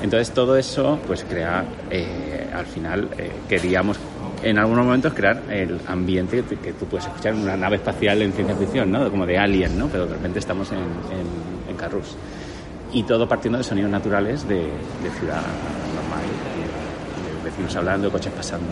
Entonces todo eso pues crea, eh, al final eh, queríamos en algunos momentos crear el ambiente que, que tú puedes escuchar en una nave espacial en ciencia ficción, ¿no? Como de Alien, ¿no? Pero de repente estamos en, en, en Carrus. Y todo partiendo de sonidos naturales de, de ciudad normal, de, de coches pasando.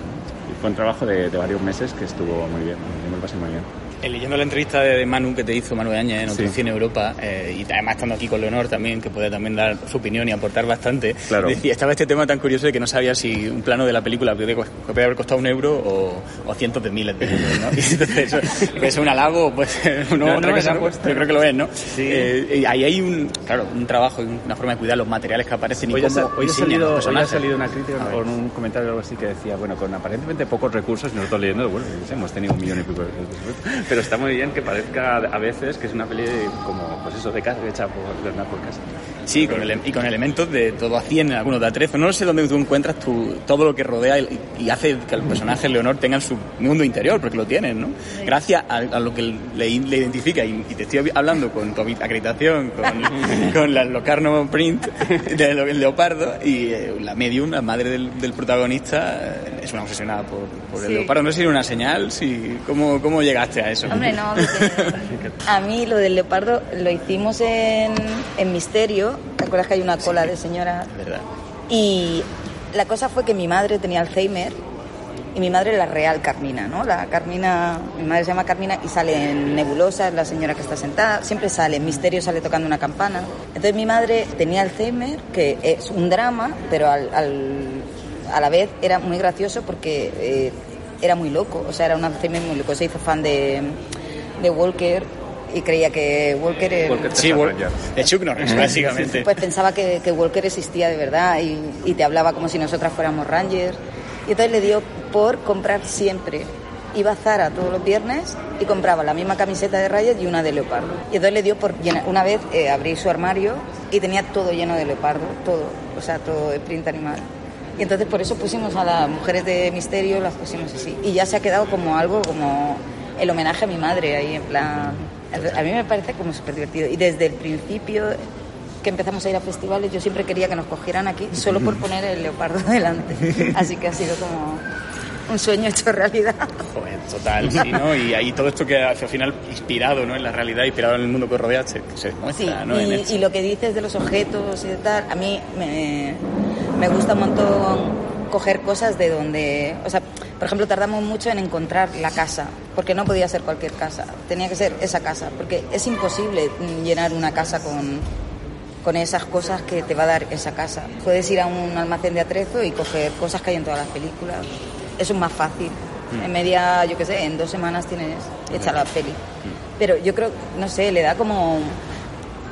Y fue un trabajo de, varios meses que estuvo muy bien, yo me lo muy bien. Leyendo la entrevista de, Manu que te hizo Manu Áñez en Otro Sí. Cine Europa eh, y además estando aquí con Leonor también que puede también dar su opinión y aportar bastante Claro. decía, estaba este tema tan curioso de que no sabía si un plano de la película puede, co- puede haber costado un euro o, o cientos de miles de euros ¿no? y entonces eso puede ser un halago pues no, No, otra no, cosa, es apuesta. yo creo que lo es ¿no? Sí. Eh, y ahí hay un claro un trabajo y una forma de cuidar los materiales que aparecen y Hoy ha, cómo hoy ha diseñan salido, hoy ha salido una crítica con un comentario o algo así que decía, bueno, con aparentemente pocos recursos, y nosotros leyendo, bueno, hemos tenido un millón y pico de recursos, pero está muy bien que parezca a veces que es una peli como, pues eso, de casa, hecha por Bernard por casa. Sí, con ele- y con elementos de todo a 100, algunos de a 13. No sé dónde tú encuentras tu, todo lo que rodea y, y hace que los personajes Leonor tengan su mundo interior, porque lo tienen, ¿no? Gracias a, a lo que le, le identifica. Y, y te estoy hablando con tu acreditación, con, con la Locarno Print del leopardo, y eh, la medium, la madre del, del protagonista, es una obsesionada por, por el leopardo. No sé si era una señal, si, ¿cómo, ¿cómo llegaste a eso? Hombre, no, a mí lo del leopardo lo hicimos en, en Misterio. ¿Te acuerdas que hay una cola de señora? ¿Verdad? Y la cosa fue que mi madre tenía Alzheimer y mi madre la real Carmina, ¿no? La Carmina, mi madre se llama Carmina y sale en Nebulosa, es la señora que está sentada, siempre sale, en Misterio sale tocando una campana. Entonces mi madre tenía Alzheimer, que es un drama, pero al, al- a la vez era muy gracioso porque eh, era muy loco, o sea, era un Alzheimer muy loco. Se hizo fan de, de Walker y creía que Walker era... Sí, Wal- de Chuck Norris, básicamente. Pues pensaba que, que Walker existía de verdad y, y te hablaba como si nosotras fuéramos Rangers. Y entonces le dio por comprar siempre iba a Zara todos los viernes y compraba la misma camiseta de rayas y una de leopardo. Y entonces le dio por llenar. Una vez eh, abrí su armario y tenía todo lleno de leopardo, todo, o sea, todo de print animal. Y entonces por eso pusimos a las mujeres de misterio, las pusimos así. Y ya se ha quedado como algo, como el homenaje a mi madre ahí, en plan... A mí me parece como súper divertido. Y desde el principio que empezamos a ir a festivales, yo siempre quería que nos cogieran aquí solo por poner el leopardo delante. Así que ha sido como un sueño hecho realidad. Joder, total, sí, ¿no? Y ahí todo esto que al final inspirado, ¿no? En la realidad, inspirado en el mundo que rodea, se, se Sí, ¿no? Y, lo que dices de los objetos y de tal, a mí me, me gusta un montón coger cosas de donde, o sea, por ejemplo, tardamos mucho en encontrar la casa, porque no podía ser cualquier casa, tenía que ser esa casa, porque es imposible llenar una casa con, con esas cosas que te va a dar esa casa. Puedes ir a un almacén de atrezo y coger cosas que hay en todas las películas. Eso es más fácil. En media, yo qué sé, en dos semanas tienes hecha la peli. Pero yo creo, no sé, le da como...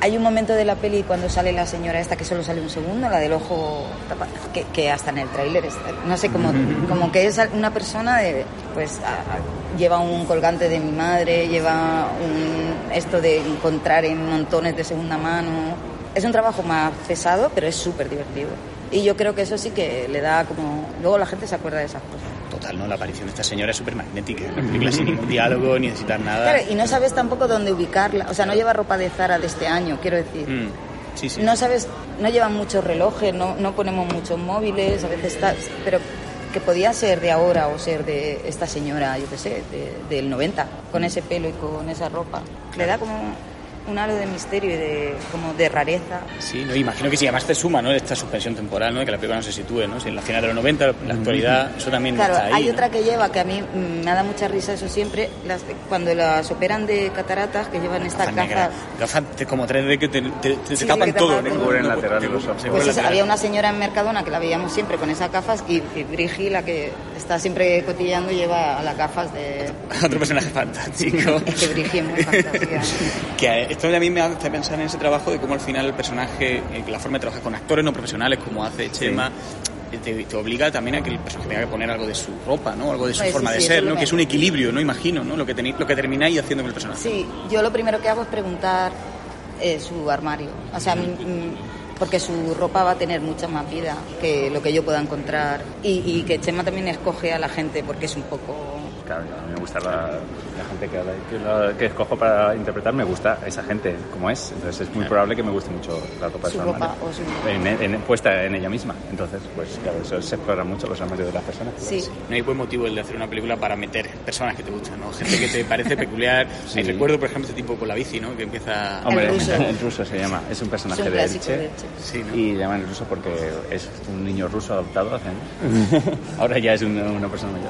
Hay un momento de la peli cuando sale la señora esta que solo sale un segundo, la del ojo tapado, que, que hasta en el tráiler está, no sé, como, como que es una persona de, pues a- a- lleva un colgante de mi madre, lleva un, esto de encontrar en montones de segunda mano. Es un trabajo más pesado, pero es súper divertido. Y yo creo que eso sí que le da como... Luego la gente se acuerda de esas cosas. Total, ¿no? La aparición de esta señora es súper magnética. La película sin ningún diálogo, ni necesitar nada. Claro, y no sabes tampoco dónde ubicarla. O sea, no lleva ropa de Zara de este año, quiero decir. Mm, Sí, sí. No sabes, no llevan muchos relojes, no, no ponemos muchos móviles, a veces está, pero que podía ser de ahora o ser de esta señora, yo qué sé, de- del 90, con ese pelo y con esa ropa. Le da como un halo de misterio y de, como de rareza. Sí, no, imagino que sí, además te suma, ¿no? Esta suspensión temporal, ¿no? Que la película no se sitúe, ¿no? Si en la final de los 90, en la actualidad, eso también Claro, está ahí. hay ¿no? otra que lleva, que a mí mm, me da mucha risa eso siempre, las, cuando las operan de cataratas, que llevan estas Gafas negras. gafas. Como 3D que te, te, te Sí, tapan que te todo, te- los Pues lateral. había una señora en Mercadona que la veíamos siempre con esas gafas y, y Brigi, la que está siempre cotillando, lleva las gafas de... Otro personaje fantástico. Es que Brigi es muy fantástica. Que esto a mí me hace pensar en ese trabajo de cómo al final el personaje, eh, la forma de trabajar con actores no profesionales como hace Chema, eh, te, te obliga también a que el personaje tenga que poner algo de su ropa, ¿no? Algo de su Pues sí, forma de sí, ser, ¿no? Que es un equilibrio, ¿no? Imagino, ¿no? Lo que, tenéis, lo que termináis haciendo con el personaje. Sí, yo lo primero que hago es preguntar eh, su armario. O sea, mi- mm, porque su ropa va a tener mucha más vida que lo que yo pueda encontrar. Y, y que Chema también escoge a la gente porque es un poco... Claro, a mí me gusta la, la gente que, que, la- que escojo para interpretar, me gusta esa gente como es. Entonces es muy probable que me guste mucho la ropa de Su ropa armario. o su- En, en- puesta en ella misma. Entonces, pues claro, eso se explora mucho los armarios de las personas. Sí. No hay buen motivo el de hacer una película para meter personas que te gustan, ¿no? Gente que te parece peculiar. Sí. Hay recuerdo, por ejemplo, este tipo con la bici, ¿no? Que empieza... Hombre, El ruso. el ruso se llama. Es un personaje Es un de Elche. de Elche. Sí, ¿no? Y le llaman el ruso porque es un niño ruso adoptado hace años. Ahora ya es una, una persona mayor.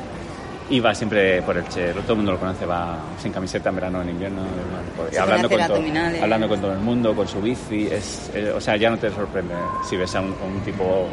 Y va siempre por el Che, todo el mundo lo conoce, va sin camiseta en verano, en invierno, y Se hablando, con todo, hablando con todo el mundo, con su bici. Es, eh, o sea, ya no te sorprende si ves a un, un tipo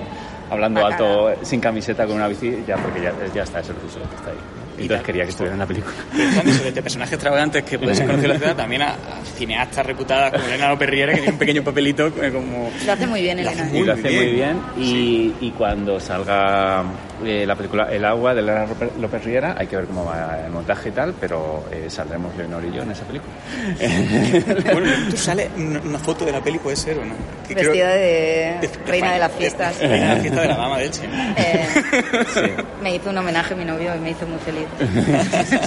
hablando Bacala. alto sin camiseta con una bici, ya porque ya, ya está, es el ruso que está ahí. Y Entonces quería que estuviera en la película. Pensando eso, desde personajes extravagantes que puedes conocer en la ciudad, también a, a cineastas reputadas como Elena López Riera, que tiene un pequeño papelito eh, como... Lo hace muy bien, Elena. y lo hace muy muy bien. Y, y cuando salga eh, la película El agua de Elena López- Riera, hay que ver cómo va el montaje y tal, pero eh, saldremos Leonor y yo en esa película. Bueno, ¿tú sale una, foto de la peli, puede ser o no? Que creo- Vestida de de- reina de las fiestas. Reina de la fiesta de la dama de Elche. Eh, Sí, me hizo un homenaje a mi novio y me hizo muy feliz.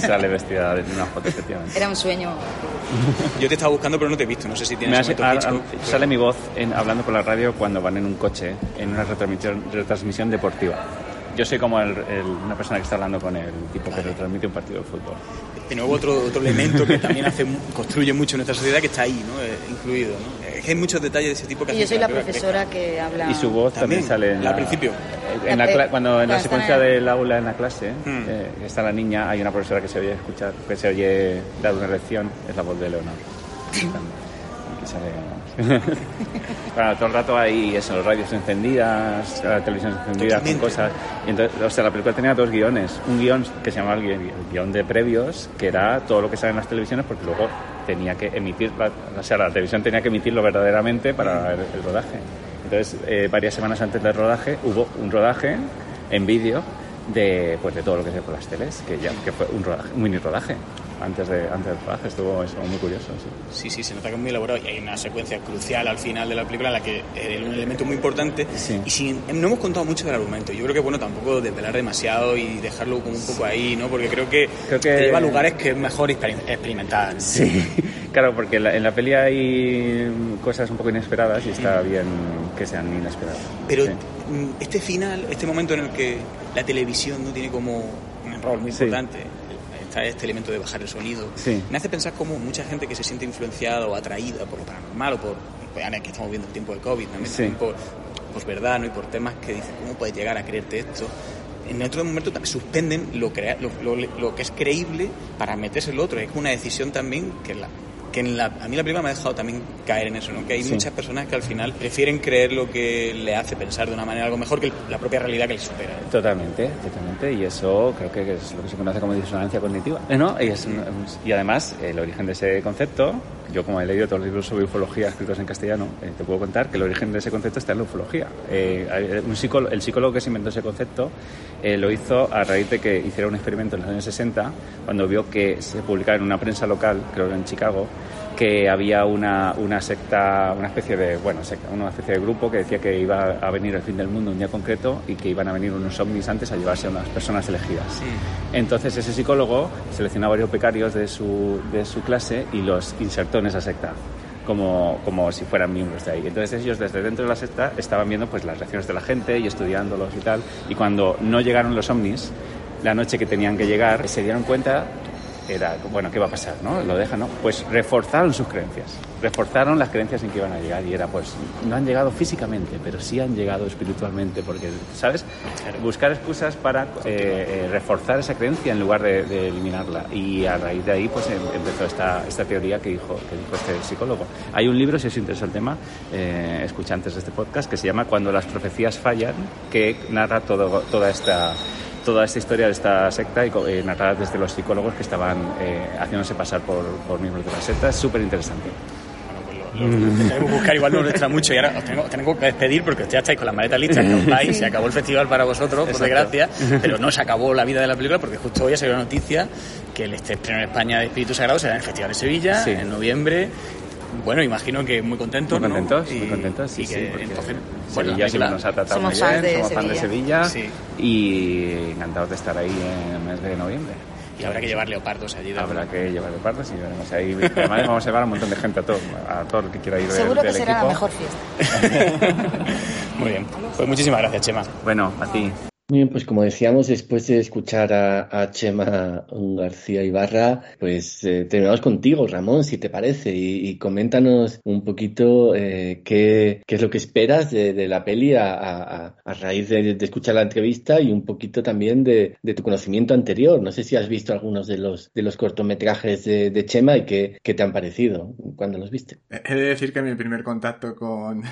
sale vestida de una foto, efectivamente. Era un sueño. Yo te estaba buscando, pero no te he visto. No sé si Me tienes hace- Hitchcock, ah, pero- sale mi voz en- hablando por la radio cuando van en un coche en una retransmisión, retransmisión deportiva. Yo soy como el- el- una persona que está hablando con el tipo que retransmite un partido de fútbol. De nuevo, otro, otro elemento que también hace, mu- construye mucho nuestra sociedad que está ahí, ¿no? Eh, incluido, ¿no? Es que hay muchos detalles de ese tipo que Y yo soy que la profesora que habla. Y su voz también, También, sale en al principio. en la Eh, cla- cuando en la secuencia del aula en la clase Hmm. eh, está la niña, hay una profesora que se oye escuchar, que se oye dar una lección, es la voz de Leonor. Aquí sale. Claro, todo el rato hay eso, radios encendidas, la televisión encendida con cosas. Y entonces, o sea, la película tenía dos guiones. Un guion que se llamaba el guion, el guion de previos, que era todo lo que sale en las televisiones, porque luego tenía que emitir, la, o sea, la televisión tenía que emitirlo verdaderamente para el, el rodaje. Entonces, eh, varias semanas antes del rodaje hubo un rodaje en vídeo de, pues, de todo lo que se por las teles, que ya que fue un, rodaje, un mini rodaje antes, de, antes del rodaje, estuvo eso, muy curioso. Sí. Sí, sí, se nota que es muy elaborado y hay una secuencia crucial al final de la película en la que es un elemento muy importante Sí. y sin, no hemos contado mucho del argumento. Yo creo que bueno tampoco desvelar demasiado y dejarlo como un poco ahí, ¿no? Porque creo que, Creo que- te lleva a lugares que es mejor exper- experimentar. Sí, claro, porque en la, en la peli hay cosas un poco inesperadas y está bien que sean inesperadas. Pero Sí. mm, este final, este momento en el que la televisión no tiene como un rol muy Sí. importante, está este elemento de bajar el sonido, Sí. me hace pensar como mucha gente que se siente influenciada o atraída por lo paranormal o por, pues ahora que estamos viendo el tiempo de COVID, también, Sí. también por, por verdad ¿no? y por temas que dicen, ¿cómo puedes llegar a creerte esto? En otro momento suspenden lo, crea- lo, lo- lo que es creíble para meterse en lo otro. Es una decisión también que la que en la, a mí la película me ha dejado también caer en eso, ¿no? Que hay Sí. muchas personas que al final prefieren creer lo que le hace pensar de una manera algo mejor que la propia realidad que les supera. ¿no? Totalmente, totalmente. Y eso creo que es lo que se conoce como disonancia cognitiva. Eh, ¿no? y, es y además, el origen de ese concepto, yo como he leído todos los libros sobre ufología escritos en castellano, eh, te puedo contar que el origen de ese concepto está en la ufología. Eh, psicólogo, el psicólogo que se inventó ese concepto eh, lo hizo a raíz de que hiciera un experimento en los años 60, cuando vio que se publicaba en una prensa local, creo que en Chicago, que había una, una secta, una especie de, bueno, secta, una especie de grupo que decía que iba a venir el fin del mundo un día concreto y que iban a venir unos ovnis antes a llevarse a unas personas elegidas. Entonces ese psicólogo seleccionó a varios becarios de su, de su clase y los insertó en esa secta. Como, como si fueran miembros de ahí. Entonces ellos desde dentro de la secta estaban viendo pues las reacciones de la gente y estudiándolos y tal. Y cuando no llegaron los ovnis, la noche que tenían que llegar, se dieron cuenta era, bueno, ¿qué va a pasar? ¿no? Lo dejan, ¿no? Pues reforzaron sus creencias, reforzaron las creencias en que iban a llegar y era, pues, no han llegado físicamente, pero sí han llegado espiritualmente, porque, ¿sabes? Buscar excusas para eh, eh, reforzar esa creencia en lugar de, de eliminarla. Y a raíz de ahí, pues, em- empezó esta, esta teoría que dijo, que dijo este psicólogo. Hay un libro, si os interesa el tema, eh, escucha antes de este podcast, que se llama Cuando las profecías fallan, que narra todo, toda esta toda esta historia de esta secta y eh, narrada desde los psicólogos que estaban eh, haciéndose pasar por, por miembros de la secta. Es súper interesante. Lo intentaremos buscar, igual no nos extra mucho y ahora os tengo, os tengo que despedir porque ya estáis con las maletas listas, que os vais, se acabó el festival para vosotros, por Exacto. desgracia, pero no se acabó la vida de la película porque justo hoy ha salido la noticia que el estreno en España de Espíritu Sagrado será en el Festival de Sevilla Sí. en noviembre. Bueno, imagino que muy contentos, Muy ¿no? contentos, Y- muy contentos, sí, y que sí, porque entonces, bueno, la Sevilla siempre nos ha tratado Somos muy bien, de somos fans de Sevilla Sí. y encantados de estar ahí en el mes de noviembre. Y habrá que llevar leopardos allí. de Habrá que llevar de partes y veremos ahí. Además vamos a llevar a un montón de gente a todo, a todo el que quiera ir del- Seguro que del será la mejor fiesta. Muy bien. Pues muchísimas gracias, Chema. Bueno, a ti. Bien, pues como decíamos, después de escuchar a, Chema García Ibarra, pues eh, terminamos contigo, Ramón, si te parece, y, coméntanos un poquito eh, qué, es lo que esperas de, la peli a, raíz de, escuchar la entrevista y un poquito también de, tu conocimiento anterior. No sé si has visto algunos de los, de los cortometrajes de, de Chema y qué, qué te han parecido cuando los viste. He de decir que mi primer contacto con,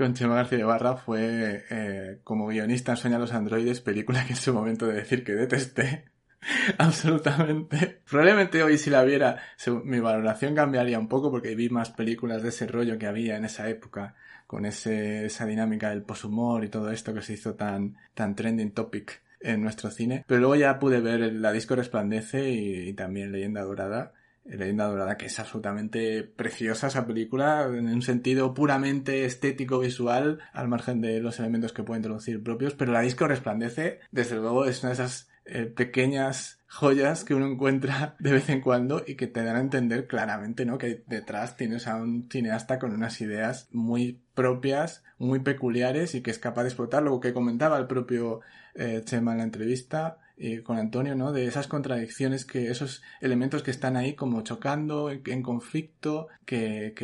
con Chema García Ibarra fue eh, como guionista en Sueña los androides, película que en su momento de decir que detesté. Absolutamente. Probablemente hoy si la viera mi valoración cambiaría un poco porque vi más películas de ese rollo que había en esa época con ese, esa dinámica del poshumor y todo esto que se hizo tan, tan trending topic en nuestro cine. Pero luego ya pude ver La Disco Resplandece y también Leyenda Dorada. Leyenda Dorada, que es absolutamente preciosa esa película, en un sentido puramente estético visual, al margen de los elementos que puede introducir propios, pero la disco resplandece, desde luego es una de esas eh, pequeñas joyas que uno encuentra de vez en cuando y que te dan a entender claramente, ¿no? Que detrás tienes a un cineasta con unas ideas muy propias, muy peculiares y que es capaz de explotar lo que comentaba el propio eh, Chema en la entrevista eh, con Antonio, ¿no? De esas contradicciones que, esos elementos que están ahí como chocando, en, conflicto, que,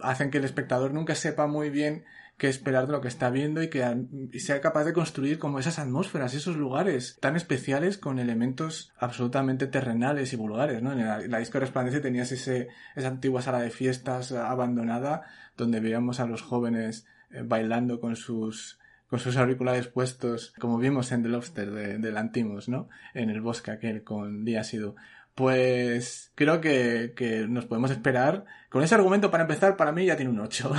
hacen que el espectador nunca sepa muy bien qué esperar de lo que está viendo y que sea capaz de construir como esas atmósferas, esos lugares tan especiales con elementos absolutamente terrenales y vulgares, ¿no? En la, la disco resplandece tenías ese, esa antigua sala de fiestas abandonada donde veíamos a los jóvenes eh, bailando con sus con sus auriculares puestos, como vimos en The Lobster de, de Lantimos, ¿no? En el bosque aquel con Diásido. Pues creo que, que nos podemos esperar. Con ese argumento, para empezar, para mí ya tiene un 8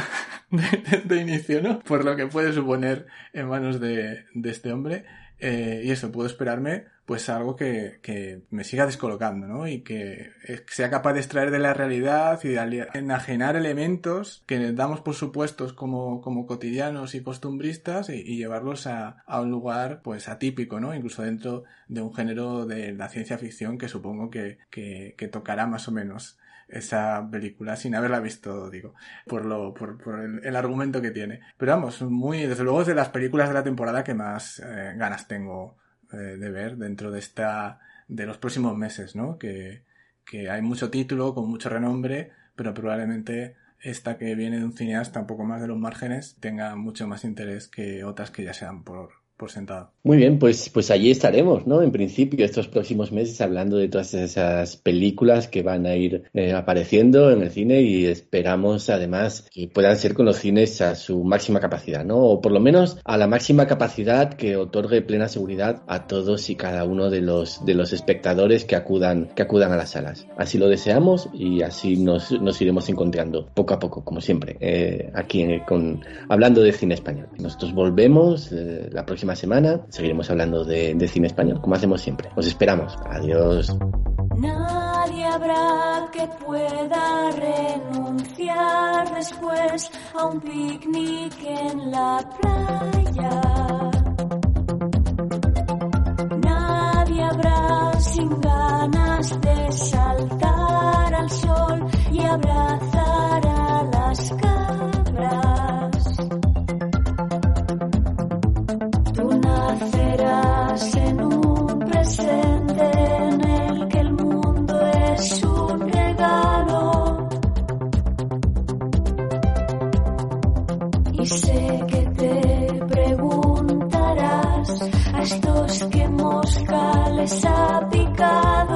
de, inicio, ¿no? Por lo que puede suponer en manos de, de este hombre. Eh, y eso, puedo esperarme pues algo que, que me siga descolocando, ¿no? Y que eh, sea capaz de extraer de la realidad y de enajenar elementos que damos por supuestos como, como cotidianos y costumbristas y, llevarlos a, a, un lugar pues atípico, ¿no? Incluso dentro de un género de la ciencia ficción que supongo que, que, que tocará más o menos esa película sin haberla visto, digo, por lo, por, por el, el, argumento que tiene. Pero vamos, muy, desde luego es de las películas de la temporada que más eh, ganas tengo eh, de ver dentro de esta, de los próximos meses, ¿no? Que, que hay mucho título, con mucho renombre, pero probablemente esta que viene de un cineasta un poco más de los márgenes tenga mucho más interés que otras que ya sean por, por sentado. Muy bien, pues, pues allí estaremos, ¿no? En principio, estos próximos meses hablando de todas esas películas que van a ir eh, apareciendo en el cine y esperamos además que puedan ser con los cines a su máxima capacidad, ¿no? O por lo menos a la máxima capacidad que otorgue plena seguridad a todos y cada uno de los, de los espectadores que acudan, que acudan a las salas. Así lo deseamos y así nos, nos iremos encontrando poco a poco, como siempre, eh, aquí con, hablando de cine español. Nosotros volvemos eh, la próxima semana seguiremos hablando de, de, cine español, como hacemos siempre. Os esperamos. Adiós. Nadie habrá que pueda renunciar después a un picnic en la playa. Nadie habrá sin ganas de saltar al sol y abrazar a las cabras. Nacerás en un presente en el que el mundo es un regalo. Y sé que te preguntarás a estos que mosca les ha picado.